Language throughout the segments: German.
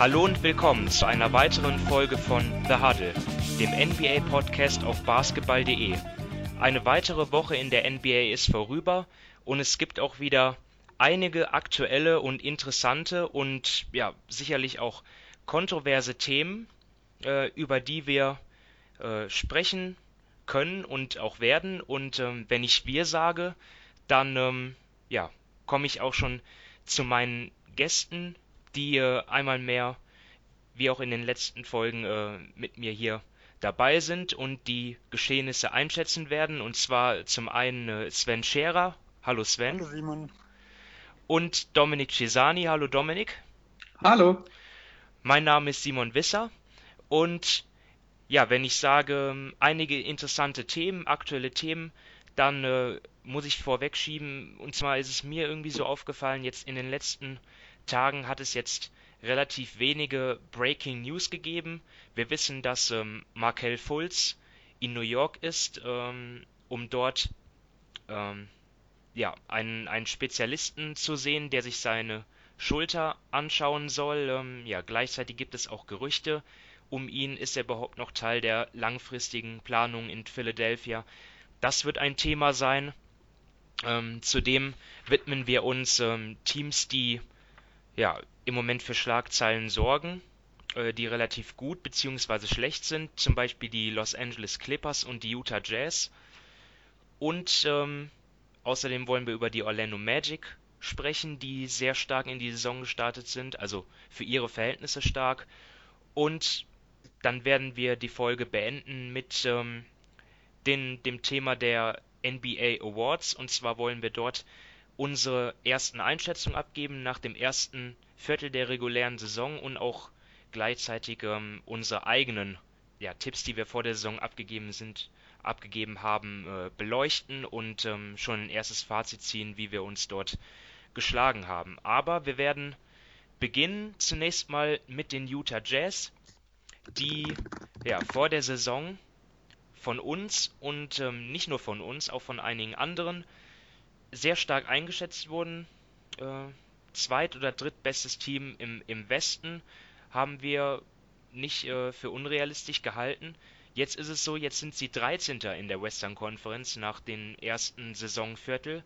Hallo und willkommen zu einer weiteren Folge von The Huddle, dem NBA-Podcast auf basketball.de. Eine weitere Woche in der NBA ist vorüber und es gibt auch wieder einige aktuelle und interessante und ja, sicherlich auch kontroverse Themen, äh, über die wir äh, sprechen können und auch werden. Und ähm, wenn ich wir sage, dann ähm, ja, komme ich auch schon zu meinen Gästen, die äh, einmal mehr, wie auch in den letzten Folgen, äh, mit mir hier dabei sind und die Geschehnisse einschätzen werden. Und zwar zum einen äh, Sven Scherer. Hallo Sven. Hallo Simon. Und Dominik Cesani. Hallo Dominik. Hallo. Mein Name ist Simon Wisser und ja, wenn ich sage ähm, einige interessante Themen, aktuelle Themen, dann äh, muss ich vorwegschieben, und zwar ist es mir irgendwie so aufgefallen, jetzt in den letzten Tagen hat es jetzt relativ wenige Breaking News gegeben. Wir wissen, dass ähm, Markel Fultz in New York ist, ähm, um dort ähm, ja, einen, einen Spezialisten zu sehen, der sich seine Schulter anschauen soll. Ähm, ja, gleichzeitig gibt es auch Gerüchte um ihn. Ist er überhaupt noch Teil der langfristigen Planung in Philadelphia? Das wird ein Thema sein. Ähm, zudem widmen wir uns ähm, Teams, die ja im Moment für Schlagzeilen sorgen, äh, die relativ gut bzw. schlecht sind, zum Beispiel die Los Angeles Clippers und die Utah Jazz. Und ähm, außerdem wollen wir über die Orlando Magic sprechen, die sehr stark in die Saison gestartet sind, also für ihre Verhältnisse stark. Und dann werden wir die Folge beenden mit ähm, den, dem Thema der NBA Awards. Und zwar wollen wir dort unsere ersten Einschätzungen abgeben nach dem ersten Viertel der regulären Saison und auch gleichzeitig ähm, unsere eigenen ja, Tipps, die wir vor der Saison abgegeben sind, abgegeben haben, äh, beleuchten und ähm, schon ein erstes Fazit ziehen, wie wir uns dort geschlagen haben. Aber wir werden beginnen zunächst mal mit den Utah Jazz, die ja vor der Saison von uns und ähm, nicht nur von uns, auch von einigen anderen sehr stark eingeschätzt wurden. Äh, zweit- oder drittbestes Team im, im Westen haben wir nicht äh, für unrealistisch gehalten. Jetzt ist es so, jetzt sind sie 13. in der Western Conference nach dem ersten Saisonviertel.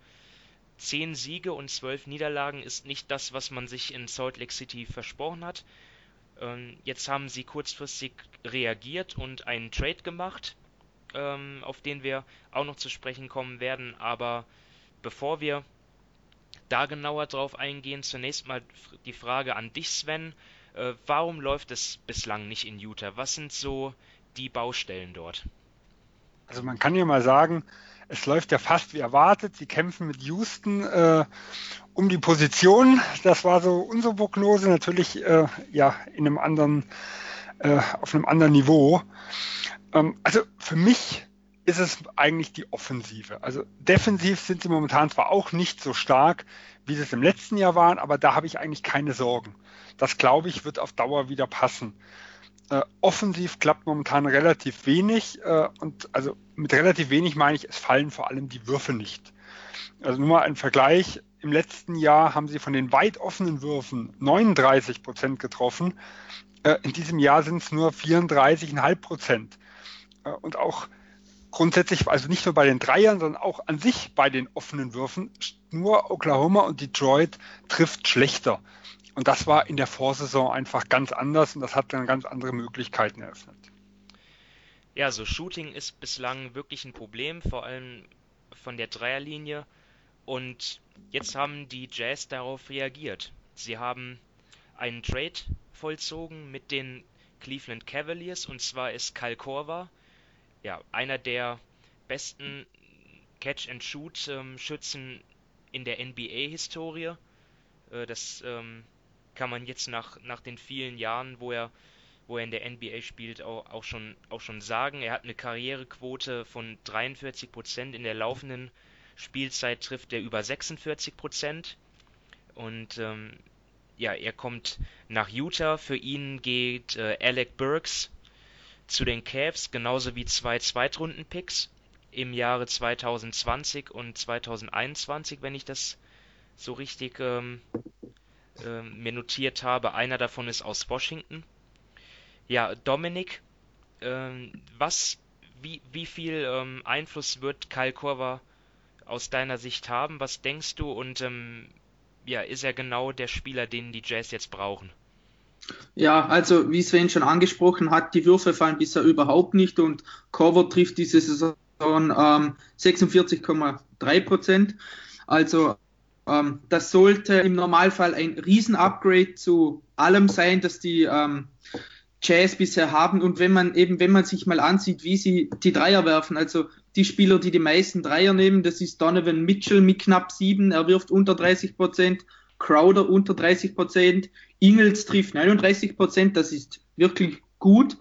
Zehn Siege und zwölf Niederlagen ist nicht das, was man sich in Salt Lake City versprochen hat. Ähm, jetzt haben sie kurzfristig reagiert und einen Trade gemacht, ähm, auf den wir auch noch zu sprechen kommen werden. Aber bevor wir da genauer drauf eingehen, zunächst mal die Frage an dich, Sven. Äh, warum läuft es bislang nicht in Utah? Was sind so die Baustellen dort? Also man kann ja mal sagen, es läuft ja fast wie erwartet. Sie kämpfen mit Houston äh, um die Position. Das war so unsere Prognose, natürlich äh, ja in einem anderen, äh, auf einem anderen Niveau. Ähm, also für mich ist es eigentlich die Offensive. Also defensiv sind sie momentan zwar auch nicht so stark, wie sie es im letzten Jahr waren, aber da habe ich eigentlich keine Sorgen. Das glaube ich wird auf Dauer wieder passen. Äh, offensiv klappt momentan relativ wenig äh, und also mit relativ wenig meine ich, es fallen vor allem die Würfe nicht. Also nur mal ein Vergleich. Im letzten Jahr haben sie von den weit offenen Würfen 39 Prozent getroffen. Äh, in diesem Jahr sind es nur 34,5 Prozent. Äh, und auch grundsätzlich, also nicht nur bei den Dreiern, sondern auch an sich bei den offenen Würfen, nur Oklahoma und Detroit trifft schlechter. Und das war in der Vorsaison einfach ganz anders und das hat dann ganz andere Möglichkeiten eröffnet. Ja, so Shooting ist bislang wirklich ein Problem, vor allem von der Dreierlinie. Und jetzt haben die Jazz darauf reagiert. Sie haben einen Trade vollzogen mit den Cleveland Cavaliers und zwar ist Kyle Korver, ja, einer der besten Catch-and-Shoot-Schützen ähm, in der NBA-Historie. Äh, das ähm, kann man jetzt nach, nach den vielen Jahren, wo er, wo er in der NBA spielt, auch, auch, schon, auch schon sagen. Er hat eine Karrierequote von 43 Prozent. In der laufenden Spielzeit trifft er über 46 Prozent. Und ähm, ja, er kommt nach Utah. Für ihn geht äh, Alec Burks zu den Cavs, genauso wie zwei Zweitrunden-Picks im Jahre 2020 und 2021, wenn ich das so richtig ähm, äh, mir notiert habe. Einer davon ist aus Washington. Ja, Dominik, ähm, was, wie, wie viel ähm, Einfluss wird Kyle Korver aus deiner Sicht haben? Was denkst du? Und ähm, ja, ist er genau der Spieler, den die Jazz jetzt brauchen? Ja, also wie Sven schon angesprochen hat, die Würfe fallen bisher überhaupt nicht und Cover trifft diese Saison ähm, 46,3 Prozent. Also ähm, das sollte im Normalfall ein Riesen-Upgrade zu allem sein, das die ähm, Jazz bisher haben. Und wenn man eben, wenn man sich mal ansieht, wie sie die Dreier werfen, also die Spieler, die die meisten Dreier nehmen, das ist Donovan Mitchell mit knapp sieben, er wirft unter 30 Prozent, Crowder unter 30 Prozent, Ingles trifft 39 Prozent, das ist wirklich gut.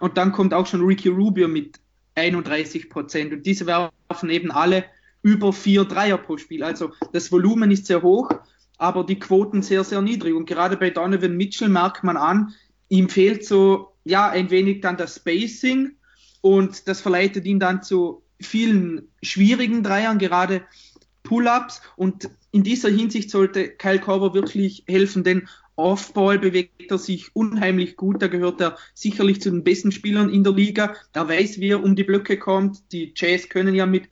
Und dann kommt auch schon Ricky Rubio mit 31 Prozent. Und diese werfen eben alle über vier Dreier pro Spiel. Also das Volumen ist sehr hoch, aber die Quoten sehr, sehr niedrig. Und gerade bei Donovan Mitchell merkt man an, ihm fehlt so, ja, ein wenig dann das Spacing und das verleitet ihn dann zu vielen schwierigen Dreiern, gerade Pull-ups. Und in dieser Hinsicht sollte Kyle Korver wirklich helfen, denn Off-Ball bewegt er sich unheimlich gut. Da gehört er sicherlich zu den besten Spielern in der Liga. Er weiß, wie er um die Blöcke kommt. Die Jazz können ja mit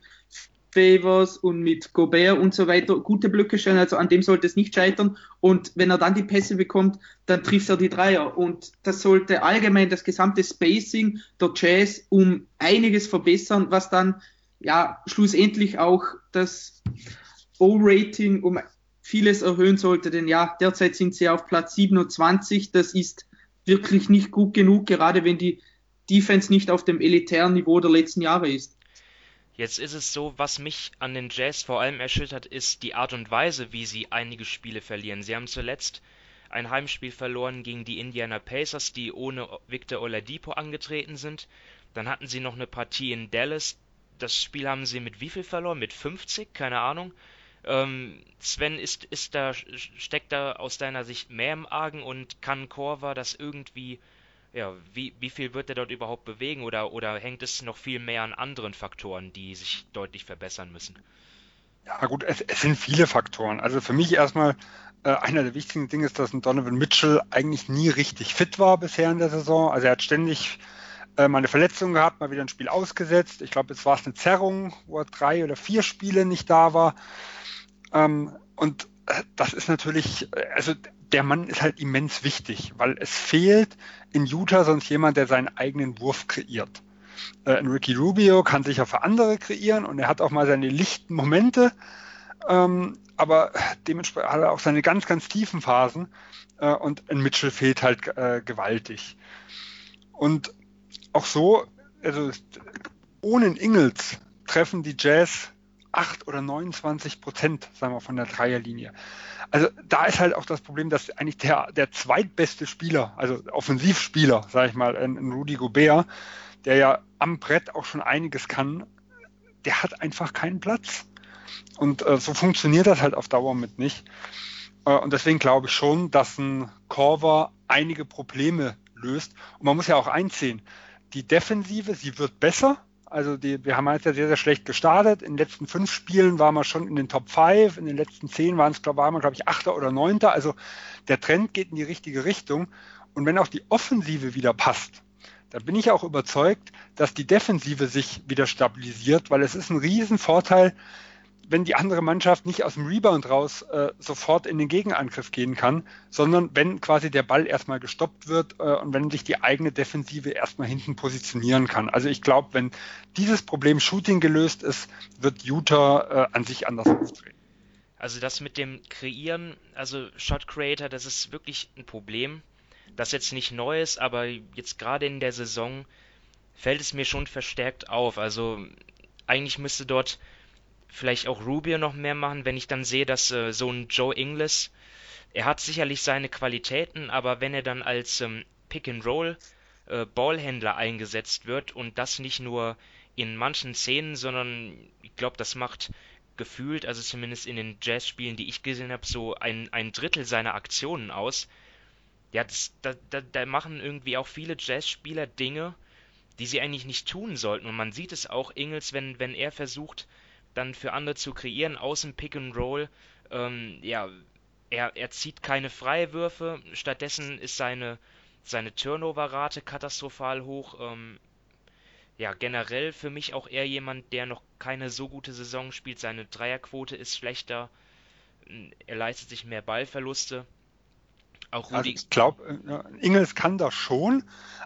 Favors und mit Gobert und so weiter gute Blöcke stellen. Also an dem sollte es nicht scheitern. Und wenn er dann die Pässe bekommt, dann trifft er die Dreier. Und das sollte allgemein das gesamte Spacing der Jazz um einiges verbessern, was dann ja schlussendlich auch das O-Rating um vieles erhöhen sollte. Denn ja, derzeit sind sie auf Platz 27. Das ist wirklich nicht gut genug, gerade wenn die Defense nicht auf dem elitären Niveau der letzten Jahre ist. Jetzt ist es so, was mich an den Jazz vor allem erschüttert, ist die Art und Weise, wie sie einige Spiele verlieren. Sie haben zuletzt ein Heimspiel verloren gegen die Indiana Pacers, die ohne Victor Oladipo angetreten sind. Dann hatten sie noch eine Partie in Dallas. Das Spiel haben sie mit wie viel verloren? Mit 50? Keine Ahnung. Ähm, Sven, ist, ist da, steckt da aus deiner Sicht mehr im Argen und kann Korver das irgendwie ja, wie, wie viel wird er dort überhaupt bewegen oder, oder hängt es noch viel mehr an anderen Faktoren, die sich deutlich verbessern müssen? Ja gut, es, es sind viele Faktoren. Also für mich erstmal äh, einer der wichtigen Dinge ist, dass ein Donovan Mitchell eigentlich nie richtig fit war bisher in der Saison. Also er hat ständig äh, mal eine Verletzung gehabt, mal wieder ein Spiel ausgesetzt. Ich glaube, jetzt war es eine Zerrung, wo er drei oder vier Spiele nicht da war. Ähm, und äh, das ist natürlich, äh, also der Mann ist halt immens wichtig, weil es fehlt in Utah sonst jemand, der seinen eigenen Wurf kreiert. Äh, Ricky Rubio kann sich ja für andere kreieren und er hat auch mal seine lichten Momente, ähm, aber dementsprechend hat er auch seine ganz, ganz tiefen Phasen äh, und ein Mitchell fehlt halt äh, gewaltig. Und auch so, also ohne Ingels treffen die Jazz 8 oder 29 Prozent, sagen wir, von der Dreierlinie. Also da ist halt auch das Problem, dass eigentlich der, der zweitbeste Spieler, also Offensivspieler, sage ich mal, ein, ein Rudy Gobert, der ja am Brett auch schon einiges kann, der hat einfach keinen Platz. Und äh, so funktioniert das halt auf Dauer mit nicht. Äh, und deswegen glaube ich schon, dass ein Corver einige Probleme löst. Und man muss ja auch einsehen, die Defensive, sie wird besser, also die, wir haben jetzt ja sehr, sehr schlecht gestartet. In den letzten fünf Spielen waren wir schon in den Top 5. In den letzten zehn waren es, glaube waren wir, glaube ich, Achter oder Neunter. Also der Trend geht in die richtige Richtung. Und wenn auch die Offensive wieder passt, dann bin ich auch überzeugt, dass die Defensive sich wieder stabilisiert, weil es ist ein Riesenvorteil, wenn die andere Mannschaft nicht aus dem Rebound raus äh, sofort in den Gegenangriff gehen kann, sondern wenn quasi der Ball erstmal gestoppt wird äh, und wenn sich die eigene Defensive erstmal hinten positionieren kann. Also ich glaube, wenn dieses Problem Shooting gelöst ist, wird Utah äh, an sich anders auftreten. Also das mit dem Kreieren, also Shot Creator, das ist wirklich ein Problem. Das jetzt nicht neu ist, aber jetzt gerade in der Saison fällt es mir schon verstärkt auf. Also eigentlich müsste dort vielleicht auch Rubio noch mehr machen, wenn ich dann sehe, dass äh, so ein Joe Ingles, er hat sicherlich seine Qualitäten, aber wenn er dann als ähm, Pick-and-Roll äh, Ballhändler eingesetzt wird und das nicht nur in manchen Szenen, sondern ich glaube, das macht gefühlt, also zumindest in den Jazz-Spielen, die ich gesehen habe, so ein, ein Drittel seiner Aktionen aus. Ja, das, da, da, da machen irgendwie auch viele Jazz-Spieler Dinge, die sie eigentlich nicht tun sollten. Und man sieht es auch Ingles, wenn, wenn er versucht, dann für andere zu kreieren aus dem Pick and Roll. Ähm, ja, er, er zieht keine Freiwürfe, stattdessen ist seine, seine Turnover-Rate katastrophal hoch. Ähm, ja, generell für mich auch eher jemand, der noch keine so gute Saison spielt. Seine Dreierquote ist schlechter. Er leistet sich mehr Ballverluste. Auch Rudi. Also ich glaube, äh, Ingels kann das schon,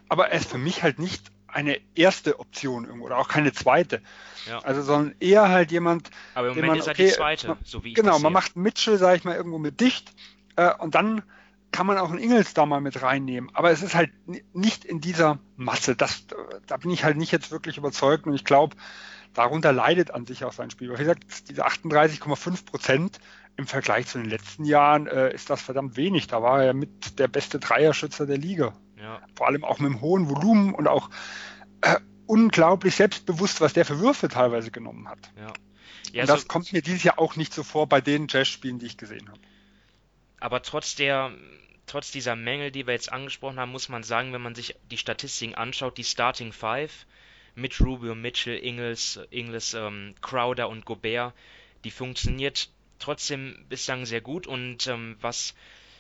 aber er ist für mich halt nicht eine erste Option irgendwo oder auch keine zweite. Ja. Also sondern eher halt jemand. Aber im Moment man, ist er okay, die zweite, so wie ich Genau, man macht Mitchell, sage ich mal, irgendwo mit dicht äh, und dann kann man auch einen Ingels da mal mit reinnehmen. Aber es ist halt nicht in dieser Masse. Das, da bin ich halt nicht jetzt wirklich überzeugt und ich glaube, darunter leidet an sich auch sein Spiel. Wie gesagt, diese 38,5 Prozent im Vergleich zu den letzten Jahren äh, ist das verdammt wenig. Da war er mit der beste Dreierschützer der Liga. Ja. Vor allem auch mit dem hohen Volumen und auch äh, unglaublich selbstbewusst, was der für Würfe teilweise genommen hat. Ja. Ja, und das so kommt mir dieses Jahr auch nicht so vor bei den Jazz-Spielen, die ich gesehen habe. Aber trotz der, trotz dieser Mängel, die wir jetzt angesprochen haben, muss man sagen, wenn man sich die Statistiken anschaut, die Starting Five mit Rubio, Mitchell, Ingles, Ingles ähm, Crowder und Gobert, die funktioniert trotzdem bislang sehr gut und ähm, was,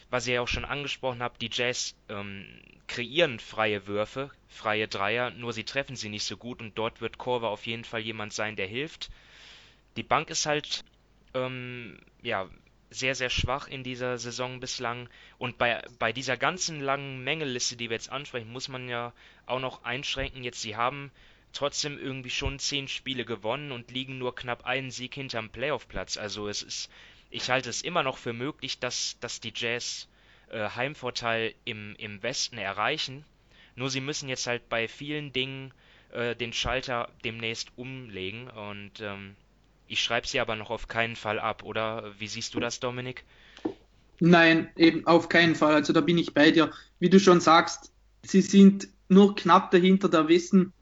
was ihr ja auch schon angesprochen habt, die Jazz ähm, kreieren freie Würfe, freie Dreier, nur sie treffen sie nicht so gut und dort wird Korver auf jeden Fall jemand sein, der hilft. Die Bank ist halt ähm, ja sehr, sehr schwach in dieser Saison bislang. Und bei, bei dieser ganzen langen Mängelliste, die wir jetzt ansprechen, muss man ja auch noch einschränken. Jetzt, sie haben trotzdem irgendwie schon zehn Spiele gewonnen und liegen nur knapp einen Sieg hinterm Playoff-Platz. Also es ist, ich halte es immer noch für möglich, dass, dass die Jazz äh, Heimvorteil im, im Westen erreichen. Nur sie müssen jetzt halt bei vielen Dingen äh, den Schalter demnächst umlegen und ähm, ich schreibe sie aber noch auf keinen Fall ab, oder? Wie siehst du das, Dominik? Nein, eben auf keinen Fall. Also da bin ich bei dir. Wie du schon sagst, sie sind nur knapp dahinter. Der Westen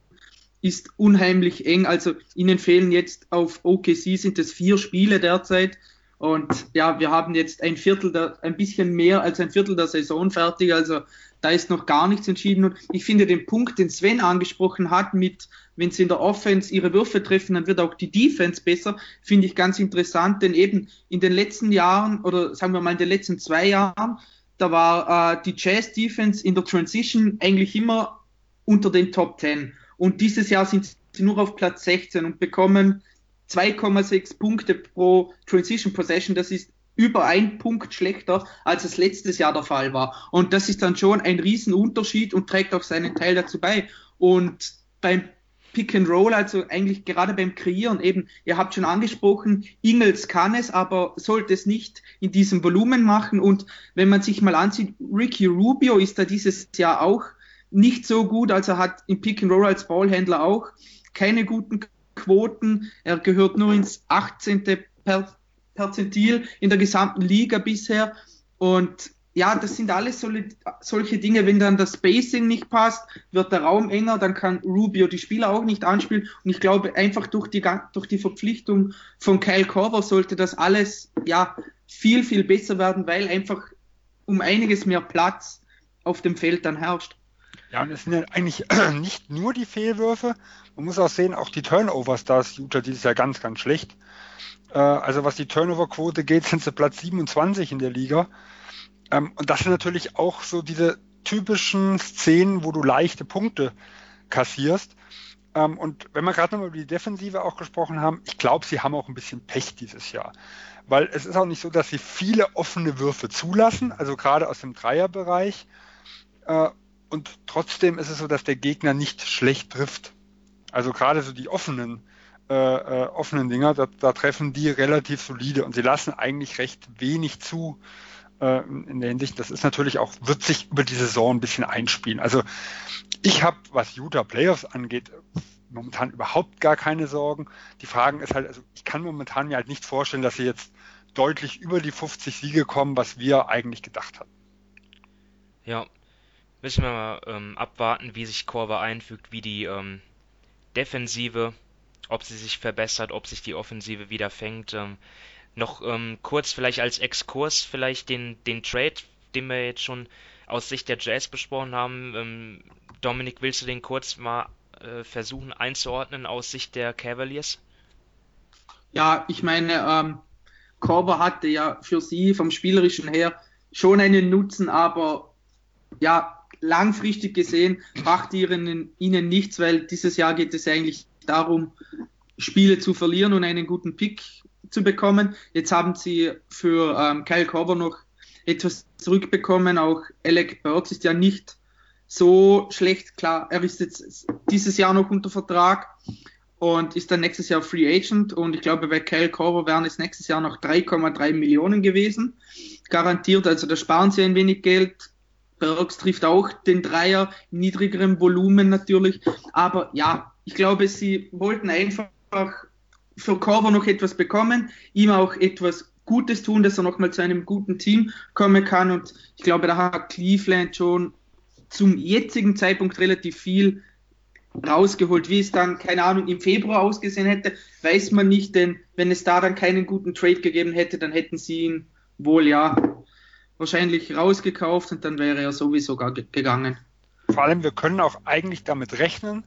ist unheimlich eng. Also ihnen fehlen jetzt auf OKC sind es vier Spiele derzeit. Und ja, wir haben jetzt ein Viertel, der, ein bisschen mehr als ein Viertel der Saison fertig. Also da ist noch gar nichts entschieden. Und ich finde den Punkt, den Sven angesprochen hat, mit wenn sie in der Offense ihre Würfe treffen, dann wird auch die Defense besser, finde ich ganz interessant. Denn eben in den letzten Jahren oder sagen wir mal in den letzten zwei Jahren, da war äh, die Jazz Defense in der Transition eigentlich immer unter den Top 10. Und dieses Jahr sind sie nur auf Platz 16 und bekommen 2,6 Punkte pro Transition Possession. Das ist über ein Punkt schlechter, als es letztes Jahr der Fall war. Und das ist dann schon ein Riesenunterschied und trägt auch seinen Teil dazu bei. Und beim Pick and Roll, also eigentlich gerade beim Kreieren eben, ihr habt schon angesprochen, Ingels kann es, aber sollte es nicht in diesem Volumen machen. Und wenn man sich mal ansieht, Ricky Rubio ist da dieses Jahr auch nicht so gut, also hat im Pick and Roll als Ballhändler auch keine guten Quoten. Er gehört nur ins 18. Per Perzentil in der gesamten Liga bisher. Und ja, das sind alles solche Dinge, wenn dann das Spacing nicht passt, wird der Raum enger, dann kann Rubio die Spieler auch nicht anspielen. Und ich glaube, einfach durch die, durch die Verpflichtung von Kyle Korver sollte das alles ja viel, viel besser werden, weil einfach um einiges mehr Platz auf dem Feld dann herrscht. Ja, und es sind ja eigentlich nicht nur die Fehlwürfe, man muss auch sehen, auch die Turnovers, da ist Utah dieses Jahr ganz, ganz schlecht. Äh, also was die Turnover-Quote geht, sind sie Platz 27 in der Liga. Ähm, und das sind natürlich auch so diese typischen Szenen, wo du leichte Punkte kassierst. Ähm, und wenn wir gerade nochmal über die Defensive auch gesprochen haben, ich glaube, sie haben auch ein bisschen Pech dieses Jahr. Weil es ist auch nicht so, dass sie viele offene Würfe zulassen, also gerade aus dem Dreierbereich. Äh, und trotzdem ist es so, dass der Gegner nicht schlecht trifft. Also gerade so die offenen äh, äh, offenen Dinger, da, da, treffen die relativ solide und sie lassen eigentlich recht wenig zu äh, in der Hinsicht. Das ist natürlich auch, wird sich über die Saison ein bisschen einspielen. Also ich habe, was Utah Playoffs angeht, momentan überhaupt gar keine Sorgen. Die Frage ist halt, also ich kann momentan mir halt nicht vorstellen, dass sie jetzt deutlich über die 50 Siege kommen, was wir eigentlich gedacht hatten. Ja, müssen wir mal ähm, abwarten, wie sich Korver einfügt, wie die ähm, Defensive ob sie sich verbessert, ob sich die Offensive wieder fängt. Ähm, noch ähm, kurz vielleicht als Exkurs vielleicht den, den Trade, den wir jetzt schon aus Sicht der Jazz besprochen haben. Ähm, Dominik, willst du den kurz mal äh, versuchen einzuordnen aus Sicht der Cavaliers? Ja, ich meine, ähm, Korver hatte ja für sie vom Spielerischen her schon einen Nutzen, aber ja, langfristig gesehen macht ihnen, ihnen nichts, weil dieses Jahr geht es eigentlich darum, Spiele zu verlieren und einen guten Pick zu bekommen. Jetzt haben sie für ähm, Kyle Korver noch etwas zurückbekommen. Auch Alec Burks ist ja nicht so schlecht. Klar, er ist jetzt dieses Jahr noch unter Vertrag und ist dann nächstes Jahr Free Agent. Und ich glaube, bei Kyle Korver wären es nächstes Jahr noch 3,3 Millionen gewesen. Garantiert, also da sparen sie ein wenig Geld. Burks trifft auch den Dreier, niedrigerem Volumen natürlich. Aber ja, ich glaube, sie wollten einfach für Korver noch etwas bekommen, ihm auch etwas Gutes tun, dass er nochmal zu einem guten Team kommen kann. Und ich glaube, da hat Cleveland schon zum jetzigen Zeitpunkt relativ viel rausgeholt. Wie es dann, keine Ahnung, im Februar ausgesehen hätte, weiß man nicht, denn wenn es da dann keinen guten Trade gegeben hätte, dann hätten sie ihn wohl ja wahrscheinlich rausgekauft und dann wäre er sowieso gegangen. Vor allem, wir können auch eigentlich damit rechnen,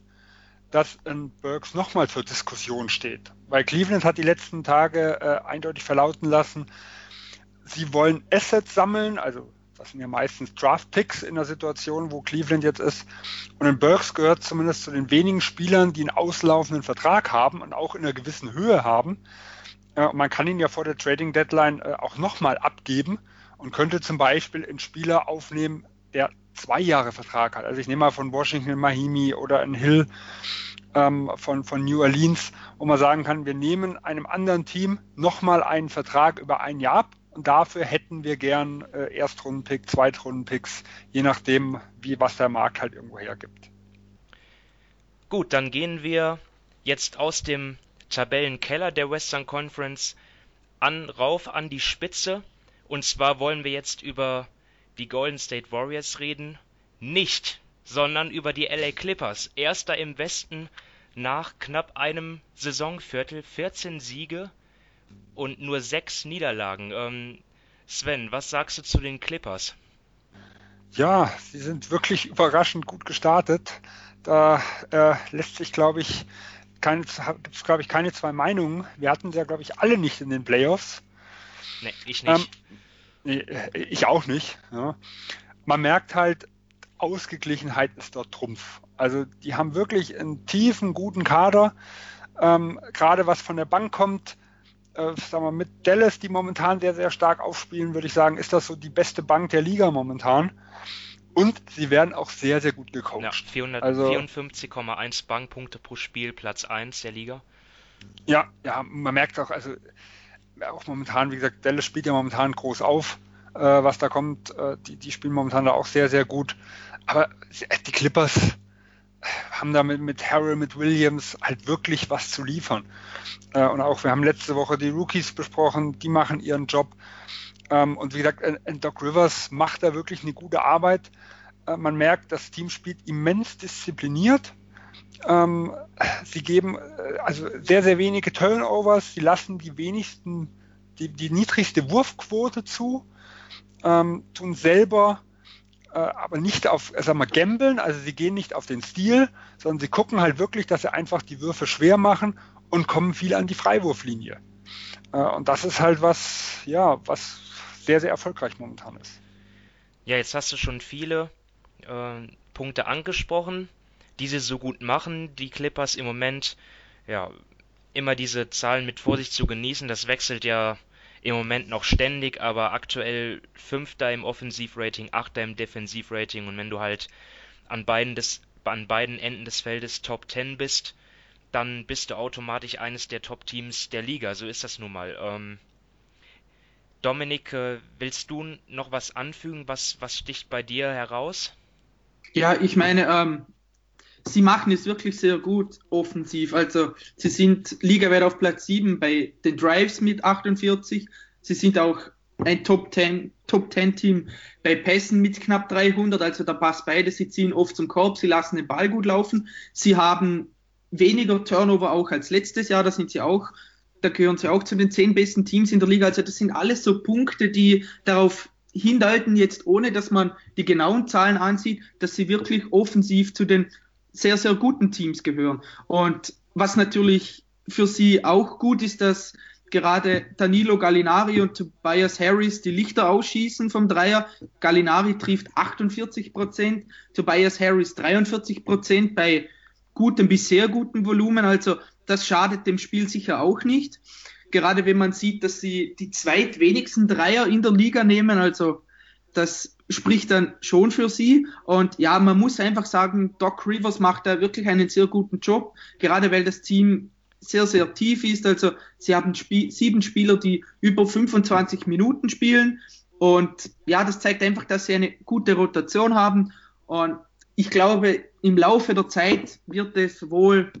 dass ein Burks nochmal zur Diskussion steht. Weil Cleveland hat die letzten Tage äh, eindeutig verlauten lassen, sie wollen Assets sammeln, also das sind ja meistens Draft-Picks in der Situation, wo Cleveland jetzt ist. Und ein Burks gehört zumindest zu den wenigen Spielern, die einen auslaufenden Vertrag haben und auch in einer gewissen Höhe haben. Äh, man kann ihn ja vor der Trading Deadline äh, auch nochmal abgeben und könnte zum Beispiel einen Spieler aufnehmen, der zwei Jahre Vertrag hat. Also ich nehme mal von Washington Mahimi oder ein Hill ähm, von, von New Orleans, wo man sagen kann, wir nehmen einem anderen Team nochmal einen Vertrag über ein Jahr ab und dafür hätten wir gern äh, Erstrundenpick, Zweitrundenpicks, je nachdem, wie was der Markt halt irgendwo hergibt. Gut, dann gehen wir jetzt aus dem Tabellenkeller der Western Conference an rauf an die Spitze. Und zwar wollen wir jetzt über die Golden State Warriors reden, nicht, sondern über die LA Clippers. Erster im Westen nach knapp einem Saisonviertel, 14 Siege und nur sechs Niederlagen. Ähm, Sven, was sagst du zu den Clippers? Ja, sie sind wirklich überraschend gut gestartet. Da äh, lässt sich, glaube ich, gibt es, glaube ich, keine zwei Meinungen. Wir hatten sie ja, glaube ich, alle nicht in den Playoffs. Nee, ich nicht. Ähm, ich auch nicht. Ja. Man merkt halt, Ausgeglichenheit ist dort Trumpf. Also die haben wirklich einen tiefen, guten Kader. Ähm, Gerade was von der Bank kommt, äh, sagen wir mit Dallas, die momentan sehr, sehr stark aufspielen, würde ich sagen, ist das so die beste Bank der Liga momentan. Und sie werden auch sehr, sehr gut gecoacht. Ja, 454,1 also, Bankpunkte pro Spiel, Platz 1 der Liga. Ja, ja, man merkt auch, also auch momentan, wie gesagt, Dallas spielt ja momentan groß auf, äh, was da kommt. Äh, die, die spielen momentan da auch sehr, sehr gut. Aber die Clippers haben da mit, mit Harrell, mit Williams halt wirklich was zu liefern. Äh, und auch, wir haben letzte Woche die Rookies besprochen, die machen ihren Job. Ähm, und wie gesagt, Doc Rivers macht da wirklich eine gute Arbeit. Äh, man merkt, das Team spielt immens diszipliniert. Ähm, sie geben äh, also sehr, sehr wenige Turnovers. Sie lassen die wenigsten, die, die niedrigste Wurfquote zu, ähm, tun selber äh, aber nicht auf, äh, sagen wir, gambeln, also sie gehen nicht auf den Stil, sondern sie gucken halt wirklich, dass sie einfach die Würfe schwer machen und kommen viel an die Freiwurflinie. Äh, und das ist halt was, ja, was sehr, sehr erfolgreich momentan ist. Ja, jetzt hast du schon viele äh, Punkte angesprochen die sie so gut machen. Die Clippers im Moment, ja, immer diese Zahlen mit Vorsicht zu genießen. Das wechselt ja im Moment noch ständig, aber aktuell Fünfter im Offensivrating, Achter im Defensivrating und wenn du halt an beiden, des, an beiden Enden des Feldes Top 10 bist, dann bist du automatisch eines der Top-Teams der Liga. So ist das nun mal. Ähm, Dominik, äh, willst du noch was anfügen? Was, was sticht bei dir heraus? Ja, ich meine, ähm, sie machen es wirklich sehr gut offensiv. Also sie sind Ligawert auf Platz 7 bei den Drives mit 48. Sie sind auch ein Top 10, Top 10 Team bei Pässen mit knapp 300. Also da passt beide. Sie ziehen oft zum Korb, sie lassen den Ball gut laufen. Sie haben weniger Turnover auch als letztes Jahr. Da sind sie auch, da gehören sie auch zu den zehn besten Teams in der Liga. Also das sind alles so Punkte, die darauf hindeuten, jetzt ohne dass man die genauen Zahlen ansieht, dass sie wirklich offensiv zu den sehr, sehr guten Teams gehören. Und was natürlich für sie auch gut ist, dass gerade Danilo Gallinari und Tobias Harris die Lichter ausschießen vom Dreier. Gallinari trifft 48 Prozent, Tobias Harris 43 Prozent bei gutem bis sehr gutem Volumen. Also das schadet dem Spiel sicher auch nicht. Gerade wenn man sieht, dass sie die zweitwenigsten Dreier in der Liga nehmen. Also das spricht dann schon für sie. Und ja, man muss einfach sagen, Doc Rivers macht da wirklich einen sehr guten Job, gerade weil das Team sehr, sehr tief ist. Also sie haben Spie sieben Spieler, die über 25 Minuten spielen. Und ja, das zeigt einfach, dass sie eine gute Rotation haben. Und ich glaube, im Laufe der Zeit wird es wohl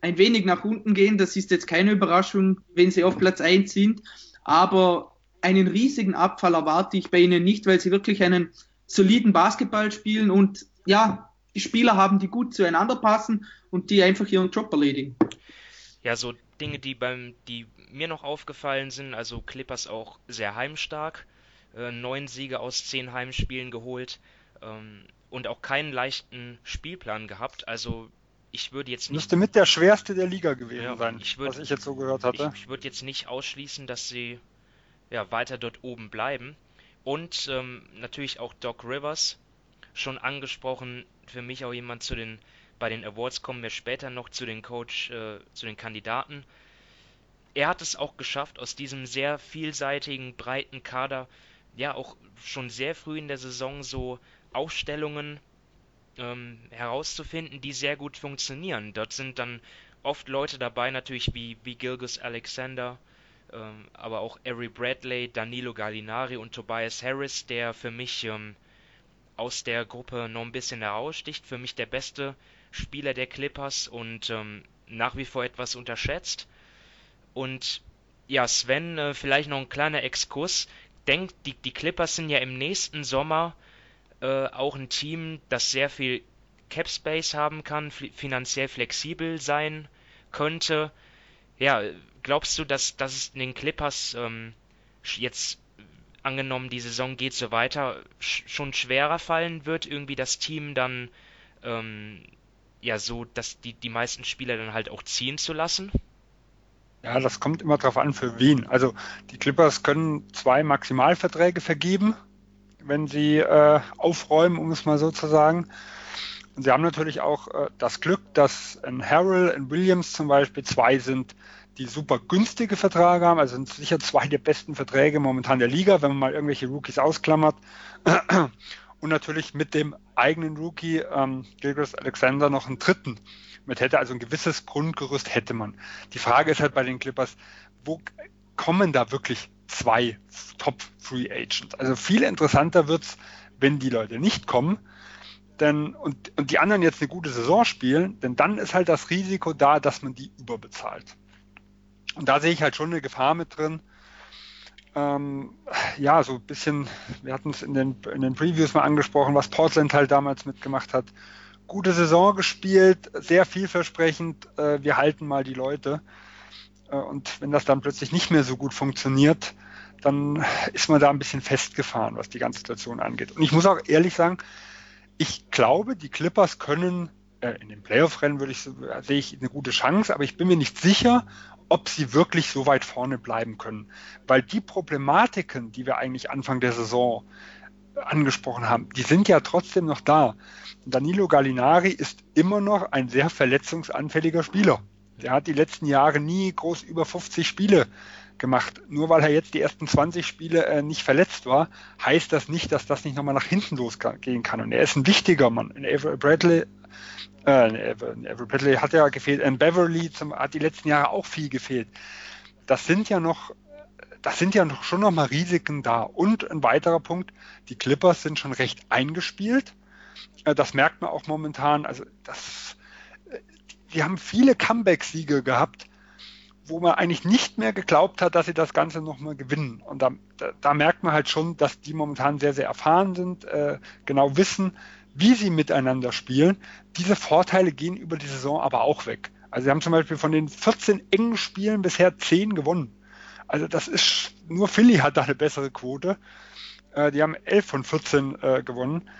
ein wenig nach unten gehen. Das ist jetzt keine Überraschung, wenn sie auf Platz 1 sind. Aber einen riesigen Abfall erwarte ich bei ihnen nicht, weil sie wirklich einen soliden Basketball spielen und ja, die Spieler haben, die gut zueinander passen und die einfach ihren Job erledigen. Ja, so Dinge, die beim, die mir noch aufgefallen sind, also Clippers auch sehr heimstark, äh, neun Siege aus zehn Heimspielen geholt ähm, und auch keinen leichten Spielplan gehabt. Also ich würde jetzt nicht. Müsste mit der schwerste der Liga gewesen ja, sein, ich würd, was ich jetzt so gehört hatte. Ich, ich würde jetzt nicht ausschließen, dass sie ja, weiter dort oben bleiben. Und ähm, natürlich auch Doc Rivers, schon angesprochen, für mich auch jemand zu den, bei den Awards kommen wir später noch zu den Coach, äh, zu den Kandidaten. Er hat es auch geschafft, aus diesem sehr vielseitigen, breiten Kader, ja auch schon sehr früh in der Saison so Aufstellungen ähm, herauszufinden, die sehr gut funktionieren. Dort sind dann oft Leute dabei, natürlich wie, wie Gilgus Alexander, ähm, aber auch Ari Bradley, Danilo Gallinari und Tobias Harris, der für mich ähm, aus der Gruppe noch ein bisschen heraussticht. Für mich der beste Spieler der Clippers und ähm, nach wie vor etwas unterschätzt. Und ja, Sven, äh, vielleicht noch ein kleiner Exkurs. Denkt, die, die Clippers sind ja im nächsten Sommer äh, auch ein Team, das sehr viel Cap Space haben kann, finanziell flexibel sein könnte. Ja, glaubst du, dass, dass es den Clippers ähm, jetzt angenommen, die Saison geht so weiter, sch schon schwerer fallen wird, irgendwie das Team dann ähm, ja so, dass die, die meisten Spieler dann halt auch ziehen zu lassen? Ja, das kommt immer darauf an, für wen. Also die Clippers können zwei Maximalverträge vergeben, wenn sie äh, aufräumen, um es mal so zu sagen. Und sie haben natürlich auch äh, das Glück, dass ein Harrell, ein Williams zum Beispiel zwei sind, die super günstige Verträge haben, also sind sicher zwei der besten Verträge momentan der Liga, wenn man mal irgendwelche Rookies ausklammert. Und natürlich mit dem eigenen Rookie ähm, Gilgris Alexander noch einen dritten mit hätte, also ein gewisses Grundgerüst hätte man. Die Frage ist halt bei den Clippers, wo kommen da wirklich zwei Top Free Agents? Also viel interessanter wird's, wenn die Leute nicht kommen, denn, und, und die anderen jetzt eine gute Saison spielen, denn dann ist halt das Risiko da, dass man die überbezahlt. Und da sehe ich halt schon eine Gefahr mit drin. Ähm, ja, so ein bisschen, wir hatten es in den, in den Previews mal angesprochen, was Portland halt damals mitgemacht hat. Gute Saison gespielt, sehr vielversprechend, äh, wir halten mal die Leute. Äh, und wenn das dann plötzlich nicht mehr so gut funktioniert, dann ist man da ein bisschen festgefahren, was die ganze Situation angeht. Und ich muss auch ehrlich sagen, ich glaube, die Clippers können äh, in den Playoff-Rennen würde ich sehe ich eine gute Chance, aber ich bin mir nicht sicher, ob sie wirklich so weit vorne bleiben können. Weil die Problematiken, die wir eigentlich Anfang der Saison angesprochen haben, die sind ja trotzdem noch da. Danilo Gallinari ist immer noch ein sehr verletzungsanfälliger Spieler. Der hat die letzten Jahre nie groß über 50 Spiele gemacht. Nur weil er jetzt die ersten 20 Spiele äh, nicht verletzt war, heißt das nicht, dass das nicht nochmal nach hinten losgehen kann. Und er ist ein wichtiger Mann. Avery Bradley äh, Bradley hat ja gefehlt, ähm, Beverly zum, hat die letzten Jahre auch viel gefehlt. Das sind ja noch, das sind ja noch, schon noch mal Risiken da. Und ein weiterer Punkt, die Clippers sind schon recht eingespielt. Äh, das merkt man auch momentan. Also das, die haben viele Comeback-Siege gehabt, wo man eigentlich nicht mehr geglaubt hat, dass sie das Ganze nochmal gewinnen. Und da, da, da, merkt man halt schon, dass die momentan sehr, sehr erfahren sind, äh, genau wissen, wie sie miteinander spielen. Diese Vorteile gehen über die Saison aber auch weg. Also sie haben zum Beispiel von den 14 engen Spielen bisher 10 gewonnen. Also das ist, nur Philly hat da eine bessere Quote. Äh, die haben 11 von 14 äh, gewonnen.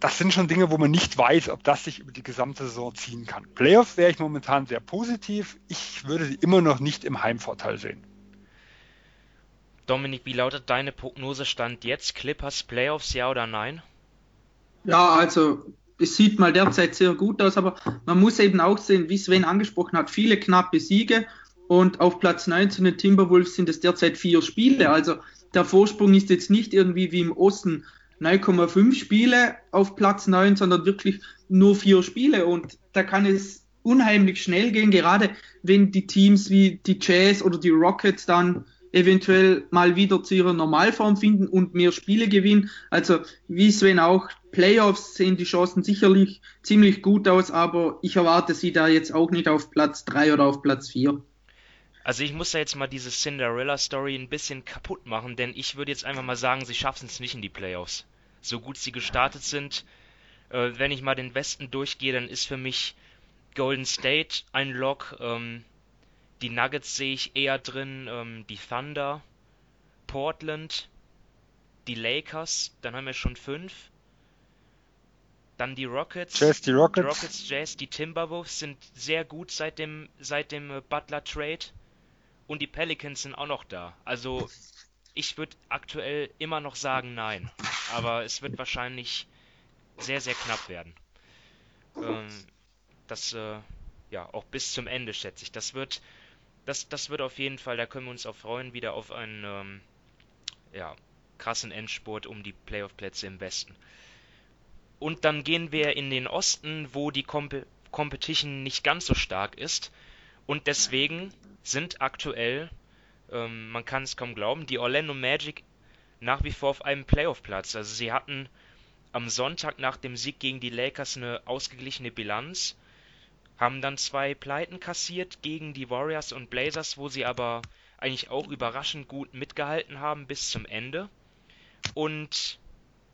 das sind schon Dinge, wo man nicht weiß, ob das sich über die gesamte Saison ziehen kann. Playoffs wäre ich momentan sehr positiv. Ich würde sie immer noch nicht im Heimvorteil sehen. Dominik, wie lautet deine Prognosestand jetzt? Clippers Playoffs, ja oder nein? Ja, also es sieht mal derzeit sehr gut aus, aber man muss eben auch sehen, wie Sven angesprochen hat, viele knappe Siege und auf Platz 19 den Timberwolves sind es derzeit vier Spiele. Also der Vorsprung ist jetzt nicht irgendwie wie im Osten 9,5 Spiele auf Platz 9, sondern wirklich nur vier Spiele. Und da kann es unheimlich schnell gehen, gerade wenn die Teams wie die Jazz oder die Rockets dann eventuell mal wieder zu ihrer Normalform finden und mehr Spiele gewinnen. Also wie Sven auch, Playoffs sehen die Chancen sicherlich ziemlich gut aus, aber ich erwarte sie da jetzt auch nicht auf Platz 3 oder auf Platz 4. Also ich muss da jetzt mal diese Cinderella-Story ein bisschen kaputt machen, denn ich würde jetzt einfach mal sagen, sie schaffen es nicht in die Playoffs. So gut sie gestartet sind, äh, wenn ich mal den Westen durchgehe, dann ist für mich Golden State ein Lock. Ähm, die Nuggets sehe ich eher drin, ähm, die Thunder, Portland, die Lakers, dann haben wir schon fünf. Dann die Rockets. Jazz, die Rockets. Rockets, Jazz, die Timberwolves sind sehr gut seit dem, seit dem äh, Butler Trade. Und die Pelicans sind auch noch da. Also ich würde aktuell immer noch sagen nein. Aber es wird wahrscheinlich sehr, sehr knapp werden. Ähm, das, äh, ja, auch bis zum Ende schätze ich. Das wird, das, das wird auf jeden Fall, da können wir uns auch freuen, wieder auf einen, ähm, ja, krassen Endspurt um die Playoff-Plätze im Westen. Und dann gehen wir in den Osten, wo die Comp Competition nicht ganz so stark ist. Und deswegen sind aktuell, ähm, man kann es kaum glauben, die Orlando Magic nach wie vor auf einem Playoff-Platz. Also sie hatten am Sonntag nach dem Sieg gegen die Lakers eine ausgeglichene Bilanz, haben dann zwei Pleiten kassiert gegen die Warriors und Blazers, wo sie aber eigentlich auch überraschend gut mitgehalten haben bis zum Ende. Und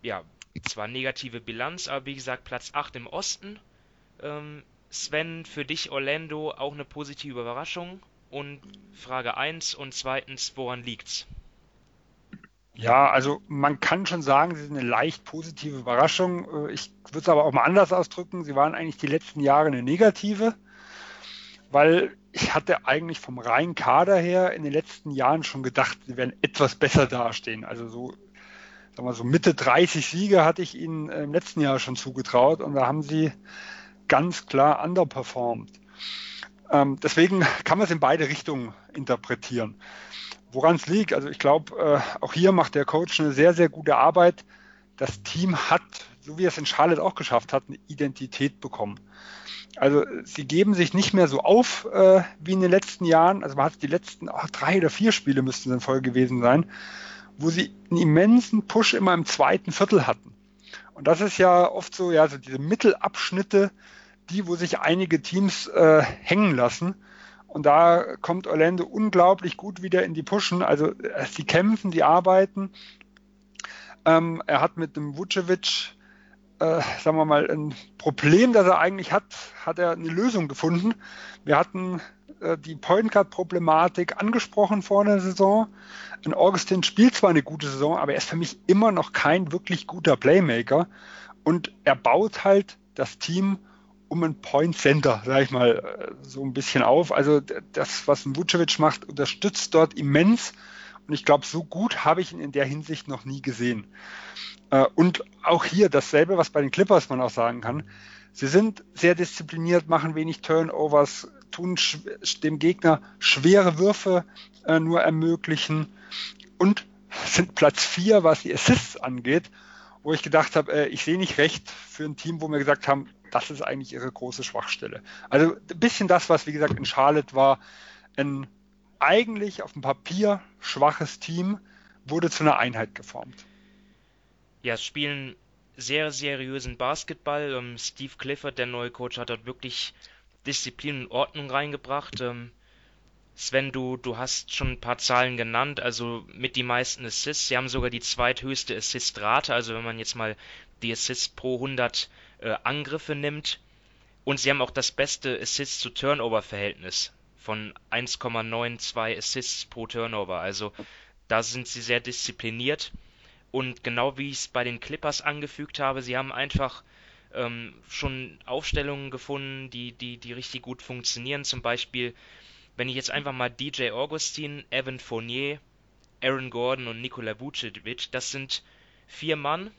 ja, zwar negative Bilanz, aber wie gesagt Platz 8 im Osten. Ähm, Sven, für dich Orlando auch eine positive Überraschung? Und Frage 1 und zweitens, woran liegt's? Ja, also man kann schon sagen, sie sind eine leicht positive Überraschung. Äh, ich würde es aber auch mal anders ausdrücken. Sie waren eigentlich die letzten Jahre eine negative, weil ich hatte eigentlich vom reinen Kader her in den letzten Jahren schon gedacht, sie werden etwas besser dastehen. Also so, sagen wir so Mitte 30 Siege hatte ich ihnen im letzten Jahr schon zugetraut und da haben sie ganz klar underperformed. Ähm, deswegen kann man es in beide Richtungen interpretieren. Woran es liegt, also ich glaube, äh, auch hier macht der Coach eine sehr, sehr gute Arbeit. Das Team hat, so wie es in Charlotte auch geschafft hat, eine Identität bekommen. Also sie geben sich nicht mehr so auf äh, wie in den letzten Jahren. Also man hat die letzten oh, drei oder vier Spiele müssten in Folge gewesen sein, wo sie einen immensen Push immer im zweiten Viertel hatten. Und das ist ja oft so, ja, so diese Mittelabschnitte, die, wo sich einige Teams äh, hängen lassen. Und da kommt Orlando unglaublich gut wieder in die Pushen. Also äh, sie kämpfen, die arbeiten. Ähm, er hat mit dem Vucevic, äh, sagen wir mal, ein Problem, das er eigentlich hat, hat er eine Lösung gefunden. Wir hatten äh, die Point Guard Problematik angesprochen vor der Saison. Ein Augustin spielt zwar eine gute Saison, aber er ist für mich immer noch kein wirklich guter Playmaker. Und er baut halt das Team um ein Point Center, sag ich mal, äh, so ein bisschen auf. Also das, was ein Vucevic macht, unterstützt dort immens. Und ich glaube, so gut habe ich ihn in der Hinsicht noch nie gesehen. Äh, und auch hier dasselbe, was bei den Clippers man auch sagen kann. Sie sind sehr diszipliniert, machen wenig Turnovers, tun dem Gegner schwere Würfe äh, nur ermöglichen und sind Platz 4, was die Assists angeht, wo ich gedacht habe, ich sehe nicht recht für ein Team, wo wir gesagt haben, das ist eigentlich ihre große Schwachstelle. Also ein bisschen das, was wie gesagt in Charlotte war, ein eigentlich auf dem Papier schwaches Team wurde zu einer Einheit geformt. Ja, es spielen sehr seriösen Basketball. Ähm, Steve Clifford, der neue Coach, hat dort wirklich Disziplin und Ordnung reingebracht. Ähm, Sven, du, du hast schon ein paar Zahlen genannt, also mit die meisten Assists. Sie haben sogar die zweithöchste Assist-Rate, also wenn man jetzt mal die Assists pro 100 äh, Angriffe nimmt. Und sie haben auch das beste Assist-zu-Turnover-Verhältnis von 1,92 Assists pro Turnover. Also da sind sie sehr diszipliniert. Und genau wie ich es bei den Clippers angefügt habe, sie haben einfach ähm, schon Aufstellungen gefunden, die, die, die richtig gut funktionieren. Zum Beispiel, wenn ich jetzt einfach mal DJ Augustin, Evan Fournier, Aaron Gordon und Nikola Vucevic, das sind vier Mann,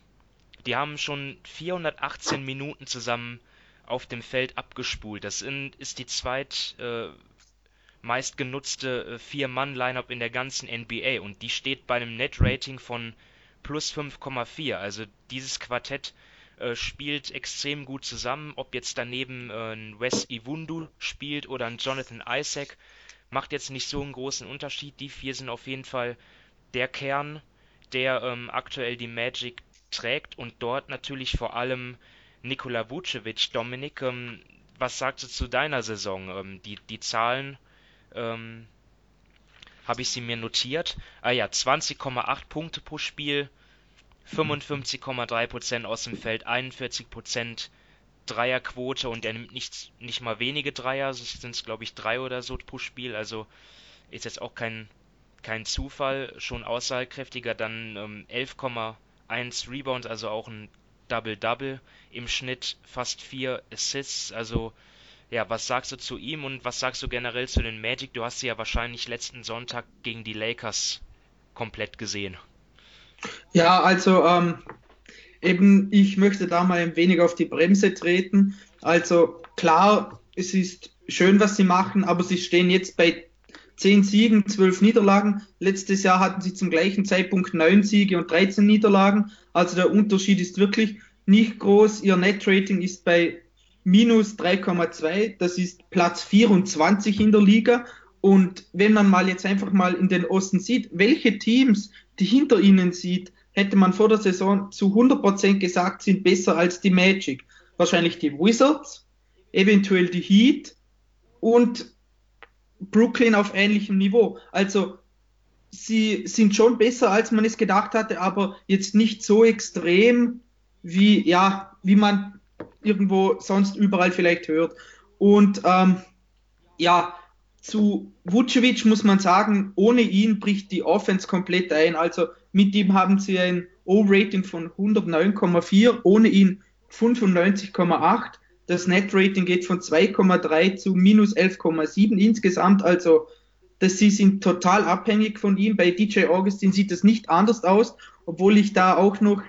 die haben schon 418 Minuten zusammen auf dem Feld abgespult. Das ist die zweit äh, meistgenutzte äh, Vier-Mann-Lineup in der ganzen NBA und die steht bei einem Net-Rating von plus 5,4. Also dieses Quartett äh, spielt extrem gut zusammen. Ob jetzt daneben äh, ein Wes Iwundu spielt oder ein Jonathan Isaac, macht jetzt nicht so einen großen Unterschied. Die vier sind auf jeden Fall der Kern, der ähm, aktuell die Magic trägt und dort natürlich vor allem Nikola Vucevic. Dominik, ähm, was sagst du zu deiner Saison? Ähm, die, die Zahlen ähm, habe ich sie mir notiert. Ah ja, 20,8 Punkte pro Spiel, 55,3% aus dem Feld, 41% Dreierquote und er nimmt nicht, nicht mal wenige Dreier, sind es glaube ich drei oder so pro Spiel, also ist jetzt auch kein, kein Zufall, schon aussagekräftiger, dann ähm, 11,1 Rebounds, also auch ein Double-Double im Schnitt, fast vier Assists, also ja, was sagst du zu ihm und was sagst du generell zu den Magic? Du hast sie ja wahrscheinlich letzten Sonntag gegen die Lakers komplett gesehen. Ja, also ähm, eben, ich möchte da mal ein wenig auf die Bremse treten. Also klar, es ist schön, was sie machen, aber sie stehen jetzt bei 10 Siegen, 12 Niederlagen. Letztes Jahr hatten sie zum gleichen Zeitpunkt 9 Siege und 13 Niederlagen. Also der Unterschied ist wirklich nicht groß. Ihr Net-Rating ist bei minus 3,2. Das ist Platz 24 in der Liga. Und wenn man mal jetzt einfach mal in den Osten sieht, welche Teams, die hinter ihnen sieht, hätte man vor der Saison zu 100% gesagt, sind besser als die Magic. Wahrscheinlich die Wizards, eventuell die Heat und Brooklyn auf ähnlichem Niveau. Also sie sind schon besser, als man es gedacht hatte, aber jetzt nicht so extrem, wie, ja, wie man irgendwo sonst überall vielleicht hört. Und ähm, ja, zu Vucevic muss man sagen, ohne ihn bricht die Offense komplett ein. Also mit ihm haben sie ein O-Rating von 109,4, ohne ihn 95,8. Das Net-Rating geht von 2,3 zu minus 11,7 insgesamt. Also das, sie sind total abhängig von ihm. Bei DJ Augustin sieht das nicht anders aus, obwohl ich da auch noch